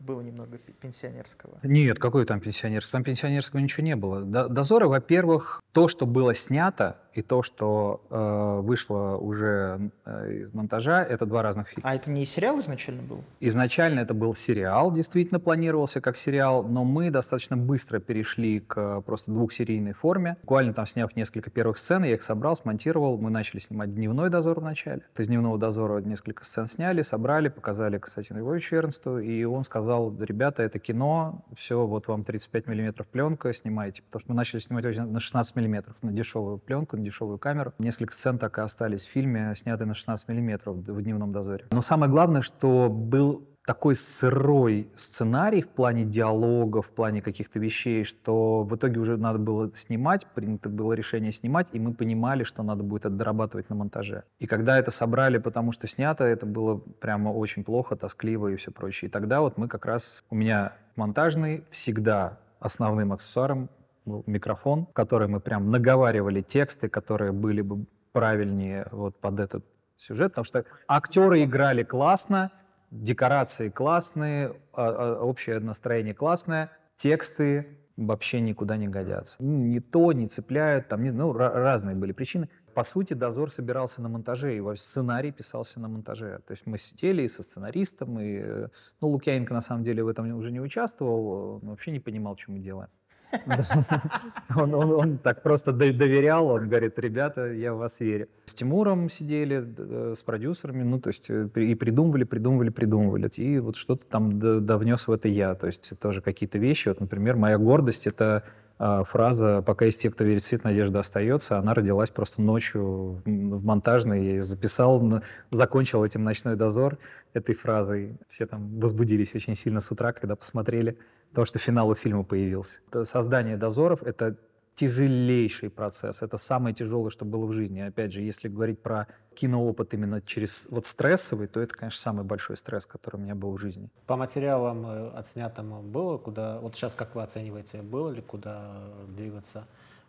[SPEAKER 1] было немного пенсионерского?
[SPEAKER 3] Нет, какой там пенсионерский? Там пенсионерского ничего не было. Дозоры, во-первых, то, что было снято, и то, что э, вышло уже э, из монтажа, это два разных фильма.
[SPEAKER 1] А это не сериал изначально был?
[SPEAKER 3] Изначально это был сериал, действительно планировался как сериал, но мы достаточно быстро перешли к просто двухсерийной форме. Буквально там сняв несколько первых сцен, я их собрал, смонтировал, мы начали снимать «Дневной дозор» вначале. Из «Дневного дозора» несколько сцен сняли, собрали, показали, кстати, Львовичу Эрнсту, и он сказал, ребята, это кино, все, вот вам 35 миллиметров пленка, снимайте. Потому что мы начали снимать на 16 миллиметров, на дешевую пленку, дешевую камеру. Несколько сцен так и остались в фильме, снятые на 16 миллиметров в «Дневном дозоре». Но самое главное, что был такой сырой сценарий в плане диалога, в плане каких-то вещей, что в итоге уже надо было снимать, принято было решение снимать, и мы понимали, что надо будет это дорабатывать на монтаже. И когда это собрали, потому что снято, это было прямо очень плохо, тоскливо и все прочее. И тогда вот мы как раз, у меня монтажный всегда основным аксессуаром был микрофон, в который мы прям наговаривали тексты, которые были бы правильнее вот под этот сюжет, потому что актеры играли классно, декорации классные, а, а, общее настроение классное, тексты вообще никуда не годятся. Ни то не цепляют, там, не, ну, разные были причины. По сути, «Дозор» собирался на монтаже, и сценарий писался на монтаже. То есть мы сидели и со сценаристом, и... Э, ну, Лукьяненко, на самом деле, в этом уже не участвовал, вообще не понимал, что мы делаем. Он, он, он так просто доверял, он говорит, ребята, я в вас верю. С Тимуром сидели, э, с продюсерами, ну, то есть э, и придумывали, придумывали, придумывали. И вот что-то там довнес в это я. То есть тоже какие-то вещи. Вот, например, моя гордость — это а, фраза «пока есть те, кто верит в свет, надежда остается», она родилась просто ночью в монтажной. Я ее записал, закончил этим «Ночной дозор» этой фразой. Все там возбудились очень сильно с утра, когда посмотрели, потому что финал у фильма появился. Создание дозоров — это тяжелейший процесс. Это самое тяжелое, что было в жизни. Опять же, если говорить про киноопыт именно через вот стрессовый, то это, конечно, самый большой стресс, который у меня был в жизни.
[SPEAKER 2] По материалам э, отснятым было куда, вот сейчас как вы оцениваете, было ли куда двигаться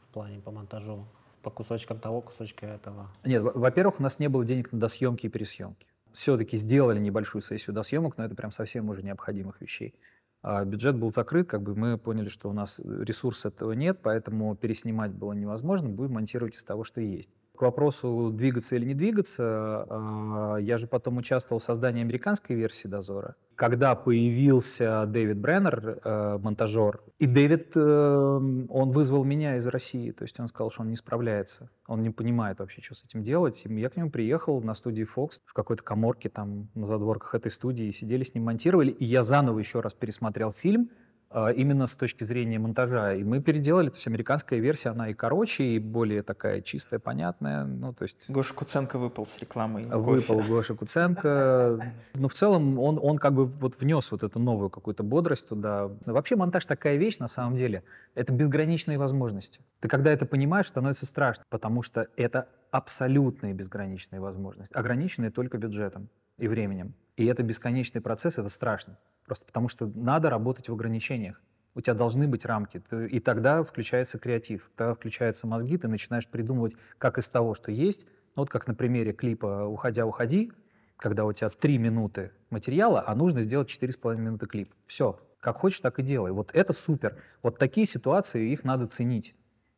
[SPEAKER 2] в плане по монтажу? По кусочкам того, кусочка этого?
[SPEAKER 3] Нет, во-первых, у нас не было денег на досъемки и пересъемки. Все-таки сделали небольшую сессию досъемок, но это прям совсем уже необходимых вещей. А бюджет был закрыт, как бы мы поняли, что у нас ресурса этого нет, поэтому переснимать было невозможно, будем монтировать из того, что есть. К вопросу, двигаться или не двигаться, а, я же потом участвовал в создании американской версии «Дозора». Когда появился Дэвид Бреннер, э, монтажер, и Дэвид, э, он вызвал меня из России, то есть он сказал, что он не справляется, он не понимает вообще, что с этим делать. И я к нему приехал на студии Fox в какой-то коморке там на задворках этой студии, сидели с ним, монтировали, и я заново еще раз пересмотрел фильм, именно с точки зрения монтажа. И мы переделали, то есть американская версия, она и короче, и более такая чистая, понятная. Ну, то есть...
[SPEAKER 1] Гоша Куценко выпал с рекламой
[SPEAKER 3] Выпал
[SPEAKER 1] кофе.
[SPEAKER 3] Гоша Куценко. Но в целом он, он как бы вот внес вот эту новую какую-то бодрость туда. Вообще монтаж такая вещь, на самом деле, это безграничные возможности. Ты когда это понимаешь, становится страшно, потому что это абсолютные безграничные возможности, ограниченные только бюджетом и временем. И это бесконечный процесс, это страшно. Просто потому что надо работать в ограничениях. У тебя должны быть рамки. И тогда включается креатив, тогда включаются мозги, ты начинаешь придумывать, как из того, что есть. Ну, вот как на примере клипа «Уходя, уходи», когда у тебя три минуты материала, а нужно сделать четыре с половиной минуты клип. Все, как хочешь, так и делай. Вот это супер. Вот такие ситуации, их надо ценить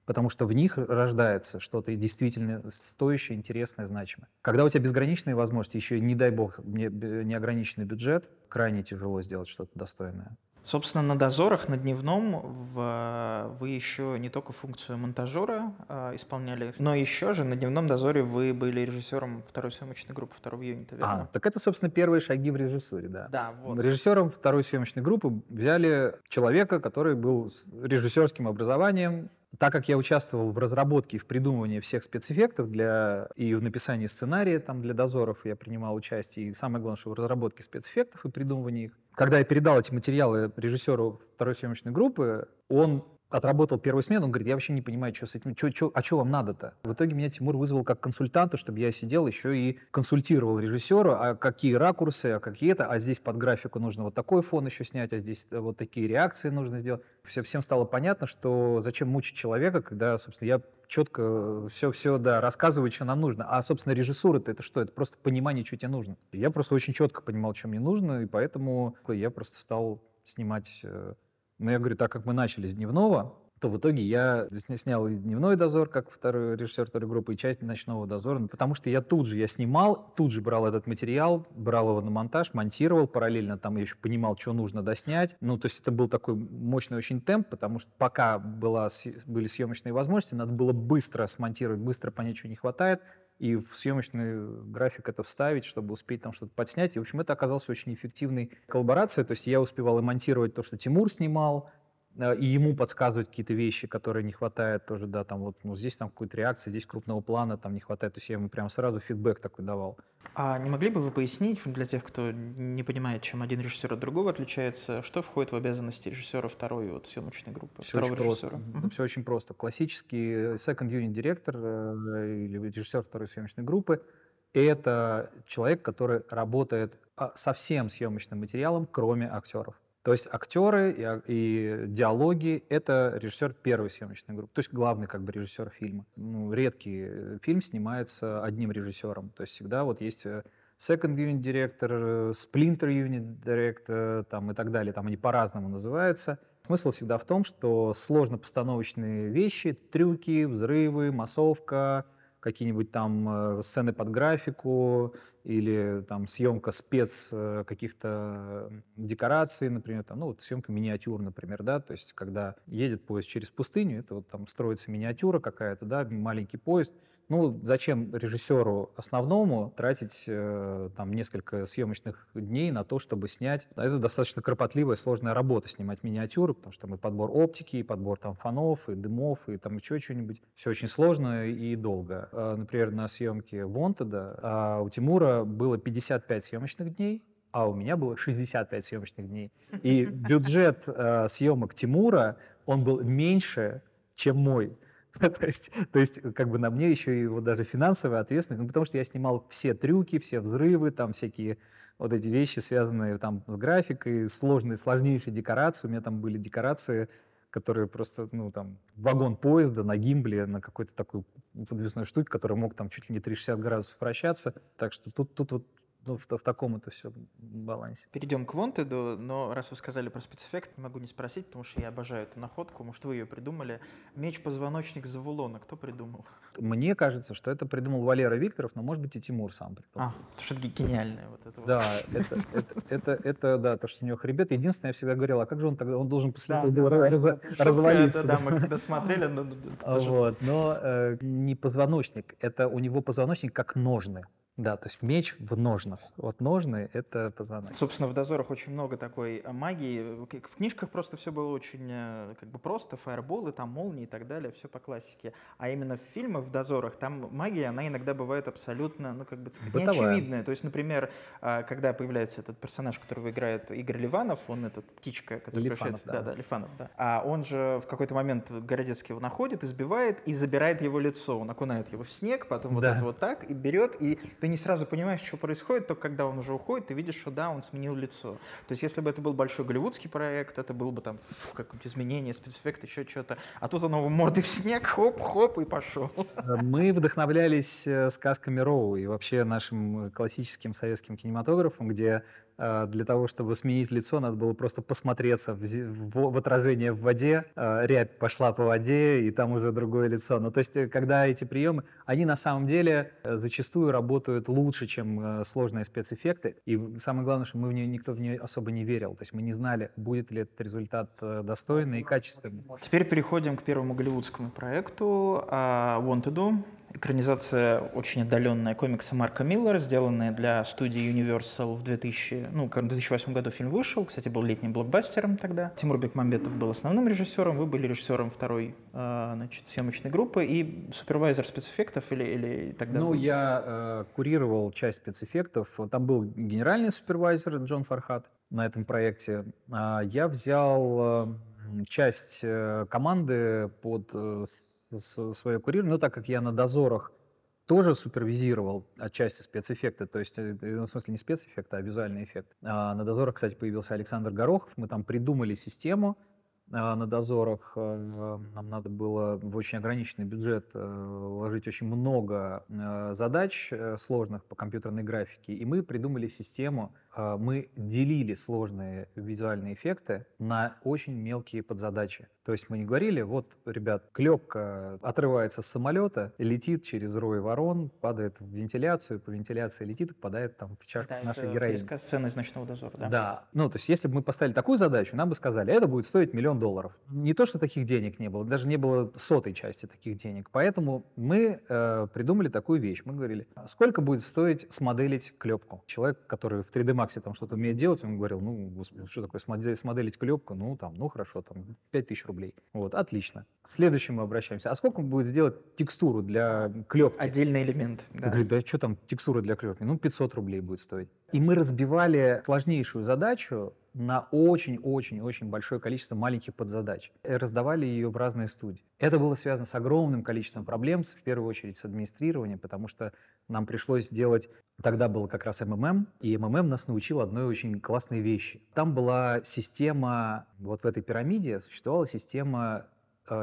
[SPEAKER 3] потому что в них рождается что-то действительно стоящее, интересное, значимое. Когда у тебя безграничные возможности, еще, не дай бог, неограниченный бюджет, крайне тяжело сделать что-то достойное.
[SPEAKER 1] Собственно, на дозорах, на дневном в, вы еще не только функцию монтажера э, исполняли, но еще же на дневном дозоре вы были режиссером второй съемочной группы, второго юнита, верно?
[SPEAKER 3] А, так это, собственно, первые шаги в режиссуре, да.
[SPEAKER 1] Да, вот.
[SPEAKER 3] Режиссером второй съемочной группы взяли человека, который был с режиссерским образованием, так как я участвовал в разработке и в придумывании всех спецэффектов для, и в написании сценария там, для дозоров, я принимал участие, и самое главное, что в разработке спецэффектов и придумывании их. Когда я передал эти материалы режиссеру второй съемочной группы, он отработал первую смену, он говорит, я вообще не понимаю, что с этим, что, что, а что вам надо-то? В итоге меня Тимур вызвал как консультанта, чтобы я сидел еще и консультировал режиссера, а какие ракурсы, а какие это, а здесь под графику нужно вот такой фон еще снять, а здесь вот такие реакции нужно сделать. Все, всем стало понятно, что зачем мучить человека, когда, собственно, я четко все-все, да, рассказываю, что нам нужно. А, собственно, режиссура-то это что? Это просто понимание, что тебе нужно. Я просто очень четко понимал, что мне нужно, и поэтому я просто стал снимать э, но я говорю, так как мы начали с дневного, то в итоге я снял и дневной дозор, как второй режиссер второй группы, и часть ночного дозора, потому что я тут же, я снимал, тут же брал этот материал, брал его на монтаж, монтировал, параллельно там я еще понимал, что нужно доснять. Ну, то есть это был такой мощный очень темп, потому что пока была, были съемочные возможности, надо было быстро смонтировать, быстро понять, что не хватает, и в съемочный график это вставить, чтобы успеть там что-то подснять. И, в общем, это оказалось очень эффективной коллаборацией. То есть я успевал и монтировать то, что Тимур снимал, и ему подсказывать какие-то вещи, которые не хватает тоже, да, там вот, ну, здесь там какой-то реакции, здесь крупного плана там не хватает, то есть я ему прям сразу фидбэк такой давал.
[SPEAKER 1] А не могли бы вы пояснить для тех, кто не понимает, чем один режиссер от другого отличается, что входит в обязанности режиссера второй вот съемочной группы?
[SPEAKER 3] Все очень режиссера? просто. Mm-hmm. Все очень просто. Классический second unit директор э, или режиссер второй съемочной группы – это человек, который работает а, со всем съемочным материалом, кроме актеров. То есть актеры и, и диалоги — это режиссер первой съемочной группы, то есть главный как бы режиссер фильма. Ну, редкий э, фильм снимается одним режиссером, то есть всегда вот есть э, second unit директор, э, splinter unit директор там, и так далее, там они по-разному называются. Смысл всегда в том, что сложно-постановочные вещи, трюки, взрывы, массовка — какие-нибудь там э, сцены под графику или там съемка спец э, каких-то декораций, например, там, ну вот съемка миниатюр, например, да, то есть когда едет поезд через пустыню, это вот там строится миниатюра какая-то, да, маленький поезд, ну, зачем режиссеру основному тратить э, там несколько съемочных дней на то, чтобы снять? Это достаточно кропотливая, сложная работа снимать миниатюры, потому что там и подбор оптики, и подбор там фонов, и дымов, и там еще что-нибудь. Все очень сложно и долго. А, например, на съемке Вонтеда а у Тимура было 55 съемочных дней, а у меня было 65 съемочных дней. И бюджет э, съемок Тимура, он был меньше, чем мой. то, есть, то есть, как бы на мне еще и вот даже финансовая ответственность, ну, потому что я снимал все трюки, все взрывы, там всякие вот эти вещи, связанные там с графикой, сложные, сложнейшие декорации. У меня там были декорации, которые просто, ну, там, вагон поезда на гимбле, на какой-то такой подвесной штуке, который мог там чуть ли не 360 градусов вращаться. Так что тут, тут вот ну, в, в таком это все балансе.
[SPEAKER 1] Перейдем к Вонтеду, но раз вы сказали про спецэффект, не могу не спросить, потому что я обожаю эту находку, может, вы ее придумали. Меч-позвоночник Завулона, кто придумал?
[SPEAKER 3] Мне кажется, что это придумал Валера Викторов, но, может быть, и Тимур сам придумал.
[SPEAKER 1] А, потому что это гениальное вот это
[SPEAKER 3] Да, это, это, это, это, да, то, что у него хребет. Единственное, я всегда говорил, а как же он тогда, он должен после этого был развалиться.
[SPEAKER 1] Да, мы когда смотрели,
[SPEAKER 3] Вот, но э, не позвоночник, это у него позвоночник как ножны. Да, то есть меч в ножнах. Вот ножны — это позвоночник.
[SPEAKER 1] Собственно, в «Дозорах» очень много такой э, магии. В книжках просто все было очень э, как бы просто. Фаерболы, там молнии и так далее, все по классике. А именно в фильмах, в «Дозорах», там магия, она иногда бывает абсолютно, ну, как бы неочевидная. То есть, например, э, когда появляется этот персонаж, которого играет Игорь Ливанов, он этот птичка, который
[SPEAKER 3] Лифанов,
[SPEAKER 1] да. да, да, Лифанов, да. А он же в какой-то момент Городецкий его находит, избивает и забирает его лицо. Он окунает его в снег, потом да. вот это вот так, и берет, и ты не сразу понимаешь, что происходит, только когда он уже уходит, ты видишь, что да, он сменил лицо. То есть если бы это был большой голливудский проект, это был бы там какое-нибудь изменение, спецэффект, еще что-то. А тут он его мордой в снег, хоп-хоп, и пошел.
[SPEAKER 3] Мы вдохновлялись э, сказками Роу и вообще нашим классическим советским кинематографом, где для того, чтобы сменить лицо, надо было просто посмотреться в, в, в отражение в воде, а, рябь пошла по воде, и там уже другое лицо. Ну, то есть, э, когда эти приемы, они на самом деле э, зачастую работают лучше, чем э, сложные спецэффекты. И самое главное, что мы в нее, никто в нее особо не верил. То есть мы не знали, будет ли этот результат достойный и качественный.
[SPEAKER 1] Теперь переходим к первому голливудскому проекту Wanted экранизация очень отдаленная комикса Марка Миллера, сделанная для студии Universal в 2000, ну, в 2008 году фильм вышел, кстати, был летним блокбастером тогда. Тимур Бекмамбетов был основным режиссером, вы были режиссером второй э, значит, съемочной группы и супервайзер спецэффектов или, или тогда?
[SPEAKER 3] Ну, я э, курировал часть спецэффектов. Там был генеральный супервайзер Джон Фархат на этом проекте. А я взял э, часть э, команды под э, свое курирование, ну, так как я на дозорах тоже супервизировал отчасти спецэффекты, то есть, э, ну, в смысле не спецэффекты, а визуальный эффект. А на дозорах, кстати, появился Александр Горохов, мы там придумали систему, а на дозорах э, нам надо было в очень ограниченный бюджет э, вложить очень много задач сложных по компьютерной графике, и мы придумали систему, мы делили сложные визуальные эффекты на очень мелкие подзадачи. То есть мы не говорили, вот, ребят, клепка отрывается с самолета, летит через рой ворон, падает в вентиляцию, по вентиляции летит и попадает там в чашку да, нашей героини.
[SPEAKER 1] Это сцена из «Ночного дозора», да?
[SPEAKER 3] Да. Ну, то есть если бы мы поставили такую задачу, нам бы сказали, это будет стоить миллион долларов. Не то, что таких денег не было, даже не было сотой части таких денег. Поэтому мы э, придумали такую вещь. Мы говорили, сколько будет стоить смоделить клепку? Человек, который в 3D Max там что-то умеет делать, он говорил, ну, господи, что такое смоделить, клепку? Ну, там, ну, хорошо, там, 5000 рублей. Вот, отлично. Следующим мы обращаемся. А сколько будет сделать текстуру для клепки?
[SPEAKER 1] Отдельный элемент.
[SPEAKER 3] Да. Говорит, да что там текстура для клепки? Ну, 500 рублей будет стоить. И мы разбивали сложнейшую задачу на очень-очень-очень большое количество маленьких подзадач. И раздавали ее в разные студии. Это было связано с огромным количеством проблем, в первую очередь с администрированием, потому что нам пришлось делать... Тогда было как раз МММ, и МММ нас научил одной очень классной вещи. Там была система, вот в этой пирамиде существовала система Э,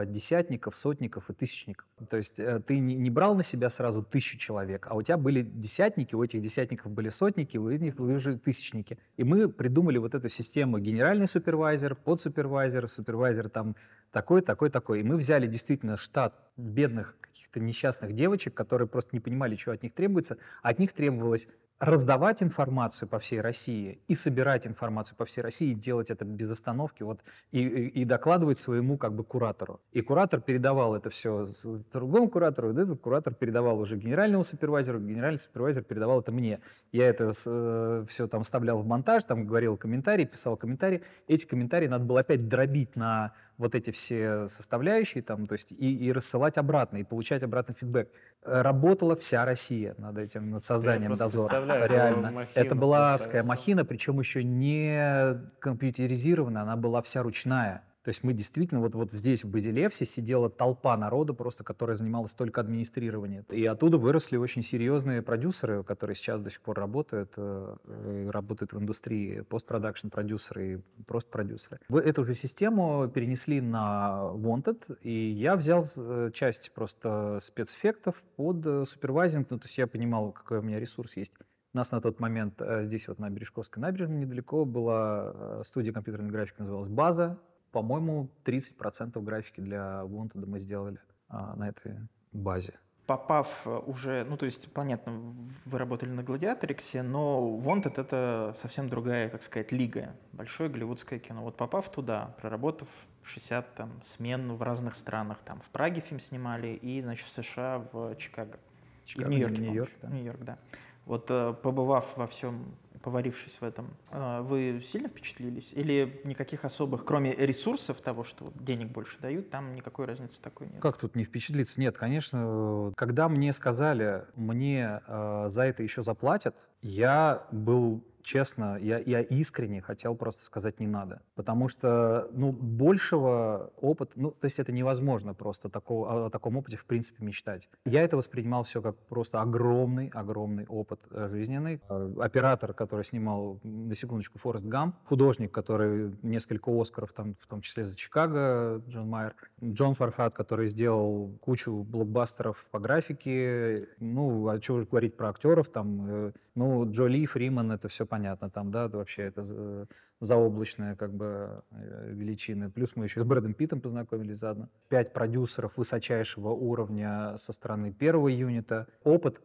[SPEAKER 3] десятников, сотников и тысячников. То есть э, ты не, брал на себя сразу тысячу человек, а у тебя были десятники, у этих десятников были сотники, у них уже тысячники. И мы придумали вот эту систему генеральный супервайзер, подсупервайзер, супервайзер там такой, такой, такой. И мы взяли действительно штат бедных каких-то несчастных девочек, которые просто не понимали, что от них требуется. От них требовалось раздавать информацию по всей России и собирать информацию по всей России и делать это без остановки вот, и, и, и докладывать своему как бы куратору. И куратор передавал это все другому куратору, и этот куратор передавал уже генеральному супервайзеру, генеральный супервайзер передавал это мне. Я это э, все там вставлял в монтаж, там говорил комментарии, писал комментарии. Эти комментарии надо было опять дробить на вот эти все составляющие, там, то есть и, и рассылать обратно, и получать обратный фидбэк. Работала вся Россия над этим, над созданием дозора. Реально. Махину это была адская махина, причем еще не компьютеризированная, она была вся ручная. То есть мы действительно, вот, вот здесь, в Базилевсе, сидела толпа народа просто, которая занималась только администрированием. И оттуда выросли очень серьезные продюсеры, которые сейчас до сих пор работают, э, работают в индустрии, постпродакшн продюсеры и просто продюсеры. В эту же систему перенесли на Wanted, и я взял э, часть просто спецэффектов под э, супервайзинг, ну, то есть я понимал, какой у меня ресурс есть. У нас на тот момент здесь вот на Бережковской набережной недалеко была студия компьютерной графики, называлась «База», по-моему, 30% графики для Wanted мы сделали а, на этой базе.
[SPEAKER 1] Попав уже, ну то есть, понятно, вы работали на Гладиаториксе, но Wanted это совсем другая, так сказать, лига, большое голливудское кино. Вот попав туда, проработав 60 там, смен в разных странах, там в Праге фильм снимали и, значит, в США, в Чикаго.
[SPEAKER 3] Чикаго
[SPEAKER 1] и в Нью-Йорке,
[SPEAKER 3] Нью-Йорк,
[SPEAKER 1] да. Нью-Йорк, да. Вот э, побывав во всем поварившись в этом, а, вы сильно впечатлились? Или никаких особых, кроме ресурсов того, что денег больше дают, там никакой разницы такой нет?
[SPEAKER 3] Как тут не впечатлиться? Нет, конечно, когда мне сказали, мне э, за это еще заплатят, я был честно, я, я искренне хотел просто сказать не надо. Потому что, ну, большего опыта, ну, то есть это невозможно просто такого, о таком опыте, в принципе, мечтать. Я это воспринимал все как просто огромный, огромный опыт э, жизненный. Э, оператор, который снимал, на секундочку, Форест Гам, художник, который несколько Оскаров, там, в том числе за Чикаго, Джон Майер, Джон Фархат, который сделал кучу блокбастеров по графике, ну, а что говорить про актеров, там, э, ну, Джоли, Фриман, это все понятно, там, да, вообще это заоблачная, как бы, величина. Плюс мы еще с Брэдом Питтом познакомились заодно. Пять продюсеров высочайшего уровня со стороны первого юнита. Опыт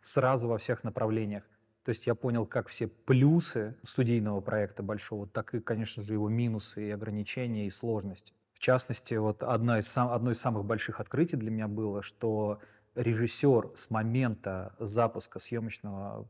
[SPEAKER 3] сразу во всех направлениях. То есть я понял, как все плюсы студийного проекта большого, так и, конечно же, его минусы и ограничения и сложности. В частности, вот одна из, одно из самых больших открытий для меня было, что режиссер с момента запуска съемочного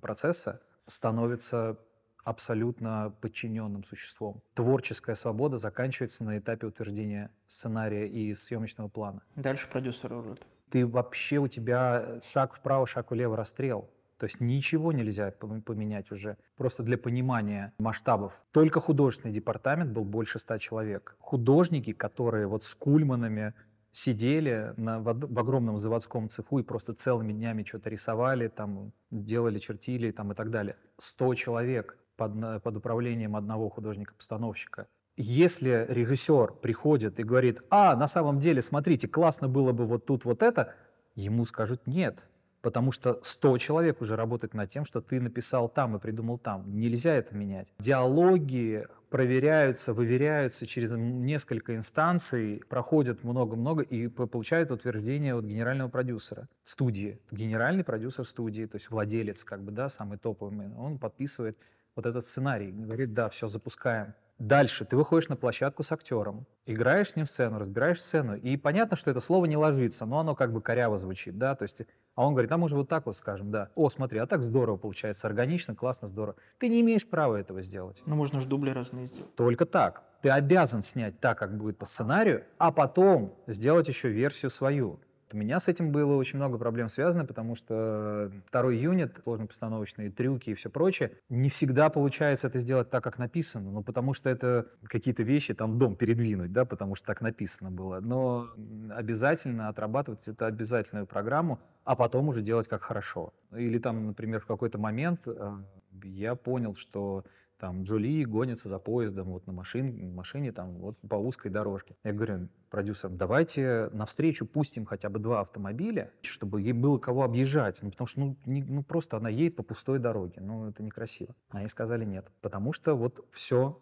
[SPEAKER 3] процесса становится абсолютно подчиненным существом. Творческая свобода заканчивается на этапе утверждения сценария и съемочного плана.
[SPEAKER 1] Дальше продюсер рулит.
[SPEAKER 3] Ты вообще, у тебя шаг вправо, шаг влево, расстрел. То есть ничего нельзя поменять уже. Просто для понимания масштабов. Только художественный департамент был больше ста человек. Художники, которые вот с кульманами сидели на, в, в огромном заводском цеху и просто целыми днями что-то рисовали, там, делали, чертили там, и так далее. Сто человек под, под управлением одного художника-постановщика. Если режиссер приходит и говорит, а, на самом деле, смотрите, классно было бы вот тут вот это, ему скажут нет, потому что 100 человек уже работает над тем, что ты написал там и придумал там. Нельзя это менять. Диалоги проверяются, выверяются через несколько инстанций, проходят много-много и получают утверждение от генерального продюсера студии. Генеральный продюсер студии, то есть владелец, как бы, да, самый топовый, он подписывает вот этот сценарий, говорит, да, все, запускаем. Дальше ты выходишь на площадку с актером, играешь с ним сцену, разбираешь сцену, и понятно, что это слово не ложится, но оно как бы коряво звучит, да, то есть, а он говорит, а может вот так вот скажем, да, о, смотри, а так здорово получается, органично, классно, здорово. Ты не имеешь права этого сделать.
[SPEAKER 1] Ну, можно же дубли разные сделать.
[SPEAKER 3] Только так. Ты обязан снять так, как будет по сценарию, а потом сделать еще версию свою. У меня с этим было очень много проблем связано, потому что второй юнит, сложно-постановочные трюки и все прочее, не всегда получается это сделать так, как написано, ну, потому что это какие-то вещи, там, дом передвинуть, да, потому что так написано было. Но обязательно отрабатывать это обязательную программу, а потом уже делать как хорошо. Или там, например, в какой-то момент э, я понял, что там Джоли гонится за поездом вот на машине, машине там вот по узкой дорожке. Я говорю продюсерам, давайте навстречу пустим хотя бы два автомобиля, чтобы ей было кого объезжать, ну, потому что ну, не, ну просто она едет по пустой дороге, ну это некрасиво. А они сказали нет, потому что вот все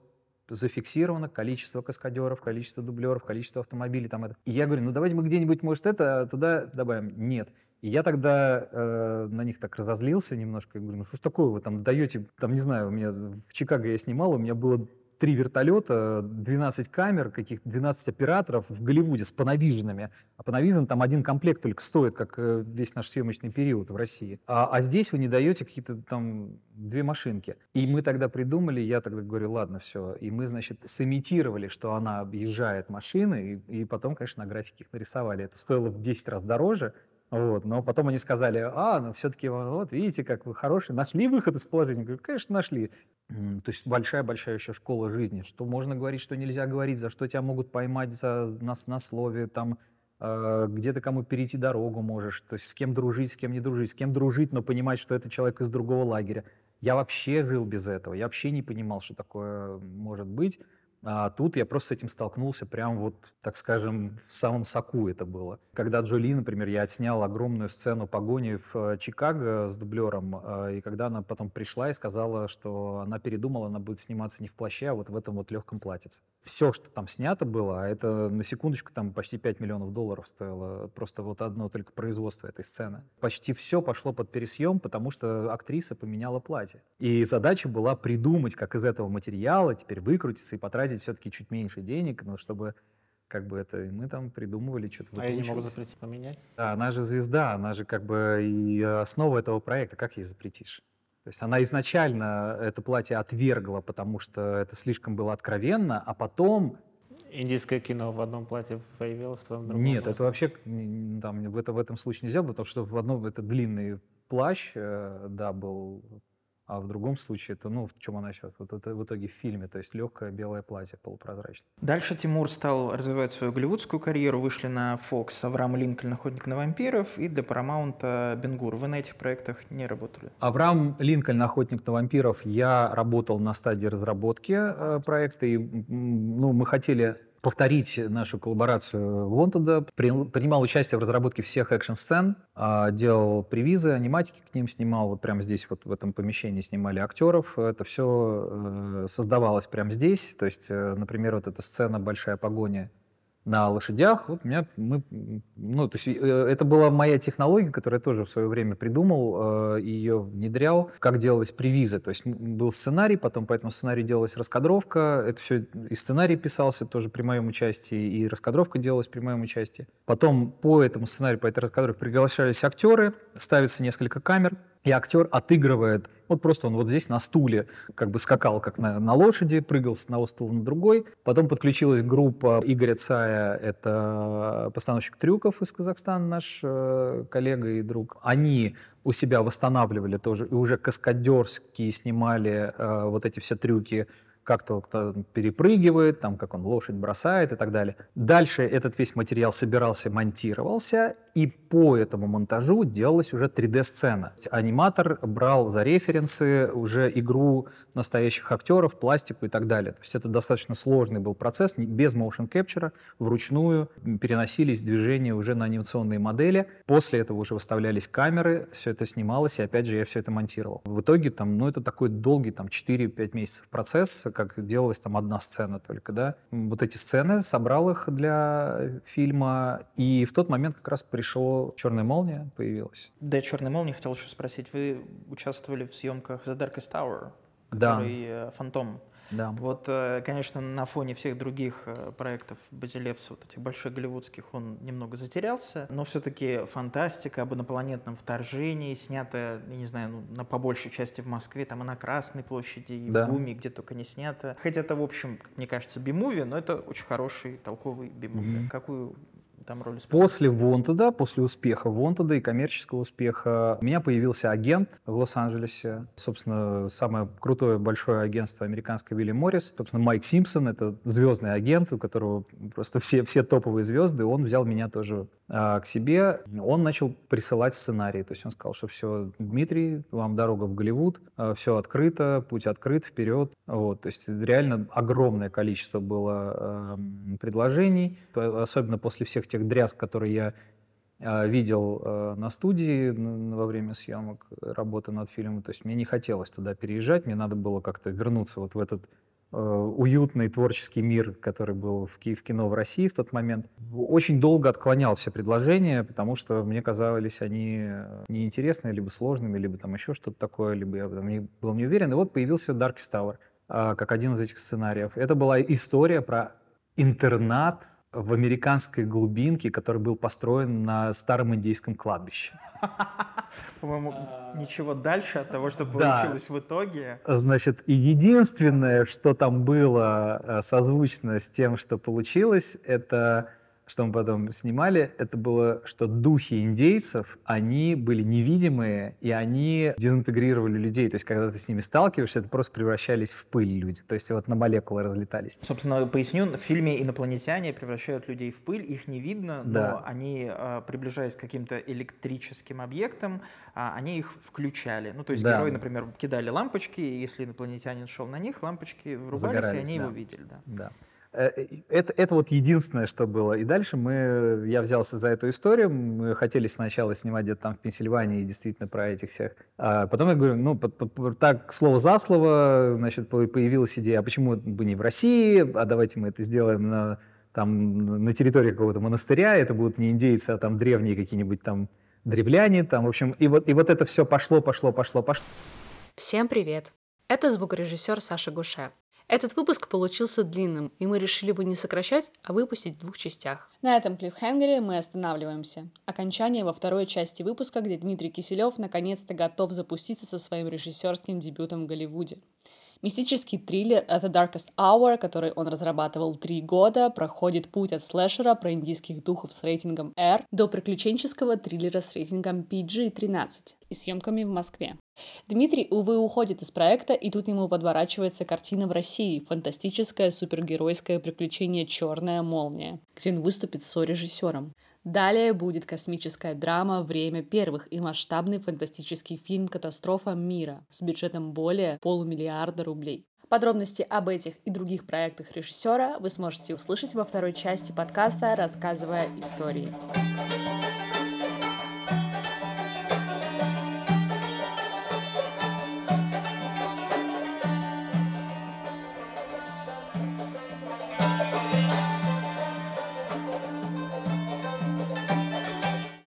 [SPEAKER 3] зафиксировано количество каскадеров, количество дублеров, количество автомобилей. Там это. И я говорю, ну давайте мы где-нибудь, может, это туда добавим. Нет. И я тогда э, на них так разозлился немножко. Я говорю, ну что ж такое вы там даете, там, не знаю, у меня в Чикаго я снимал, у меня было три вертолета, 12 камер, каких 12 операторов в Голливуде с пановиженными. А пановижен там один комплект только стоит, как э, весь наш съемочный период в России. А, а здесь вы не даете какие-то там две машинки. И мы тогда придумали, я тогда говорю, ладно, все. И мы, значит, сымитировали, что она объезжает машины, и, и потом, конечно, на графике их нарисовали. Это стоило в 10 раз дороже, вот. Но потом они сказали, а, ну все-таки вот видите, как вы хорошие, нашли выход из положения. Говорю, конечно, нашли. То есть большая-большая еще школа жизни. Что можно говорить, что нельзя говорить, за что тебя могут поймать за, на, на слове, там, э, где ты кому перейти дорогу можешь, то есть с кем дружить, с кем не дружить, с кем дружить, но понимать, что это человек из другого лагеря. Я вообще жил без этого, я вообще не понимал, что такое может быть. А тут я просто с этим столкнулся прям вот, так скажем, в самом соку это было. Когда Джоли, например, я отснял огромную сцену погони в э, Чикаго с дублером, э, и когда она потом пришла и сказала, что она передумала, она будет сниматься не в плаще, а вот в этом вот легком платьице. Все, что там снято было, а это на секундочку там почти 5 миллионов долларов стоило просто вот одно только производство этой сцены. Почти все пошло под пересъем, потому что актриса поменяла платье. И задача была придумать, как из этого материала теперь выкрутиться и потратить тратить все-таки чуть меньше денег, но чтобы как бы это, мы там придумывали что-то.
[SPEAKER 2] А я не могу запретить поменять?
[SPEAKER 3] Да, она же звезда, она же как бы и основа этого проекта, как ей запретишь? То есть она изначально это платье отвергла, потому что это слишком было откровенно, а потом...
[SPEAKER 2] Индийское кино в одном платье появилось, потом в другом.
[SPEAKER 3] Нет, это вообще там, в, это, в этом случае нельзя, потому что в одном это длинный плащ, э, да, был А в другом случае это, ну, в чем она сейчас? Вот это в итоге в фильме, то есть легкое белое платье полупрозрачное.
[SPEAKER 1] Дальше Тимур стал развивать свою голливудскую карьеру, вышли на Fox Авраам Линкольн, Охотник на вампиров и для Paramount Бенгур. Вы на этих проектах не работали?
[SPEAKER 3] Авраам Линкольн, Охотник на вампиров, я работал на стадии разработки э, проекта, и ну, мы хотели повторить нашу коллаборацию Wanted. Принимал участие в разработке всех экшн-сцен, а, делал привизы, аниматики к ним снимал. Вот прямо здесь, вот в этом помещении снимали актеров. Это все э, создавалось прямо здесь. То есть, э, например, вот эта сцена «Большая погоня» на лошадях. Вот меня мы, ну, то есть э, это была моя технология, которую я тоже в свое время придумал, э, ее внедрял, как делалась привиза. То есть был сценарий, потом по этому сценарию делалась раскадровка. Это все и сценарий писался тоже при моем участии, и раскадровка делалась при моем участии. Потом по этому сценарию, по этой раскадровке приглашались актеры, ставится несколько камер, и актер отыгрывает, вот просто он вот здесь на стуле как бы скакал как на, на лошади, прыгал с одного стула на другой. Потом подключилась группа Игоря Цая, это постановщик трюков из Казахстана, наш э, коллега и друг. Они у себя восстанавливали тоже и уже каскадерские снимали э, вот эти все трюки как-то кто перепрыгивает, там, как он лошадь бросает и так далее. Дальше этот весь материал собирался, монтировался, и по этому монтажу делалась уже 3D-сцена. Аниматор брал за референсы уже игру настоящих актеров, пластику и так далее. То есть это достаточно сложный был процесс, без motion capture, вручную переносились движения уже на анимационные модели. После этого уже выставлялись камеры, все это снималось, и опять же я все это монтировал. В итоге там, ну это такой долгий, там 4-5 месяцев процесс, как делалась там одна сцена только, да. Вот эти сцены, собрал их для фильма, и в тот момент как раз пришло «Черная молния» появилась.
[SPEAKER 1] Да, «Черная молния» хотел еще спросить. Вы участвовали в съемках «The Darkest Tower»,
[SPEAKER 3] который
[SPEAKER 1] да. «Фантом».
[SPEAKER 3] Да.
[SPEAKER 1] Вот, э, конечно, на фоне всех других э, проектов Базилевса, вот этих больших голливудских, он немного затерялся, но все-таки фантастика об инопланетном вторжении, снятая, я не знаю, ну, на по большей части в Москве, там и на Красной площади, и да. в Буме, где только не снято. Хотя это, в общем, мне кажется, бимуви, но это очень хороший, толковый бимуви. Mm-hmm. Какую там роль
[SPEAKER 3] После Вонтеда, после успеха Вонтеда и коммерческого успеха, у меня появился агент в Лос-Анджелесе. Собственно, самое крутое большое агентство американское Вилли Моррис. Собственно, Майк Симпсон — это звездный агент, у которого просто все, все топовые звезды. Он взял меня тоже а, к себе. Он начал присылать сценарии. То есть он сказал, что все, Дмитрий, вам дорога в Голливуд, а, все открыто, путь открыт, вперед. Вот. То есть реально огромное количество было э, предложений, особенно после всех тех дрязг, которые я э, видел э, на студии во время съемок, работы над фильмом. То есть мне не хотелось туда переезжать, мне надо было как-то вернуться вот в этот э, уютный творческий мир, который был в, в кино в России в тот момент. Очень долго отклонял все предложения, потому что мне казались они неинтересными, либо сложными, либо там еще что-то такое, либо я там не, был не уверен. И вот появился Darkest Tower как один из этих сценариев. Это была история про интернат в американской глубинке, который был построен на старом индейском кладбище.
[SPEAKER 1] По-моему, ничего дальше от того, что получилось в итоге.
[SPEAKER 3] Значит, и единственное, что там было э, созвучно с тем, что получилось, это что мы потом снимали, это было, что духи индейцев, они были невидимые, и они дезинтегрировали людей. То есть, когда ты с ними сталкиваешься, это просто превращались в пыль люди. То есть, вот на молекулы разлетались.
[SPEAKER 1] Собственно, поясню, в фильме инопланетяне превращают людей в пыль, их не видно, но да. они, а, приближаясь к каким-то электрическим объектам, а, они их включали. Ну, то есть, да. герои, например, кидали лампочки, и если инопланетянин шел на них, лампочки врубались, Загорались, и они да. его видели. Да.
[SPEAKER 3] да. Э, это, это вот единственное, что было. И дальше мы, я взялся за эту историю. Мы хотели сначала снимать где-то там в Пенсильвании, действительно, про этих всех. А потом я говорю, ну, так, слово за слово, значит, появилась идея, а почему бы не в России, а давайте мы это сделаем на, там, на территории какого-то монастыря, это будут не индейцы, а там древние какие-нибудь там древляне, там, в общем, и вот, и вот это все пошло, пошло, пошло, пошло.
[SPEAKER 4] Всем привет! Это звукорежиссер Саша Гуше. Этот выпуск получился длинным, и мы решили его не сокращать, а выпустить в двух частях.
[SPEAKER 5] На этом клиффхенгере мы останавливаемся. Окончание во второй части выпуска, где Дмитрий Киселев наконец-то готов запуститься со своим режиссерским дебютом в Голливуде. Мистический триллер «The Darkest Hour», который он разрабатывал три года, проходит путь от слэшера про индийских духов с рейтингом R до приключенческого триллера с рейтингом PG-13 и съемками в Москве. Дмитрий, увы, уходит из проекта, и тут ему подворачивается картина в России «Фантастическое супергеройское приключение «Черная молния», где он выступит с сорежиссером. Далее будет космическая драма «Время первых» и масштабный фантастический фильм «Катастрофа мира» с бюджетом более полумиллиарда рублей. Подробности об этих и других проектах режиссера вы сможете услышать во второй части подкаста «Рассказывая истории».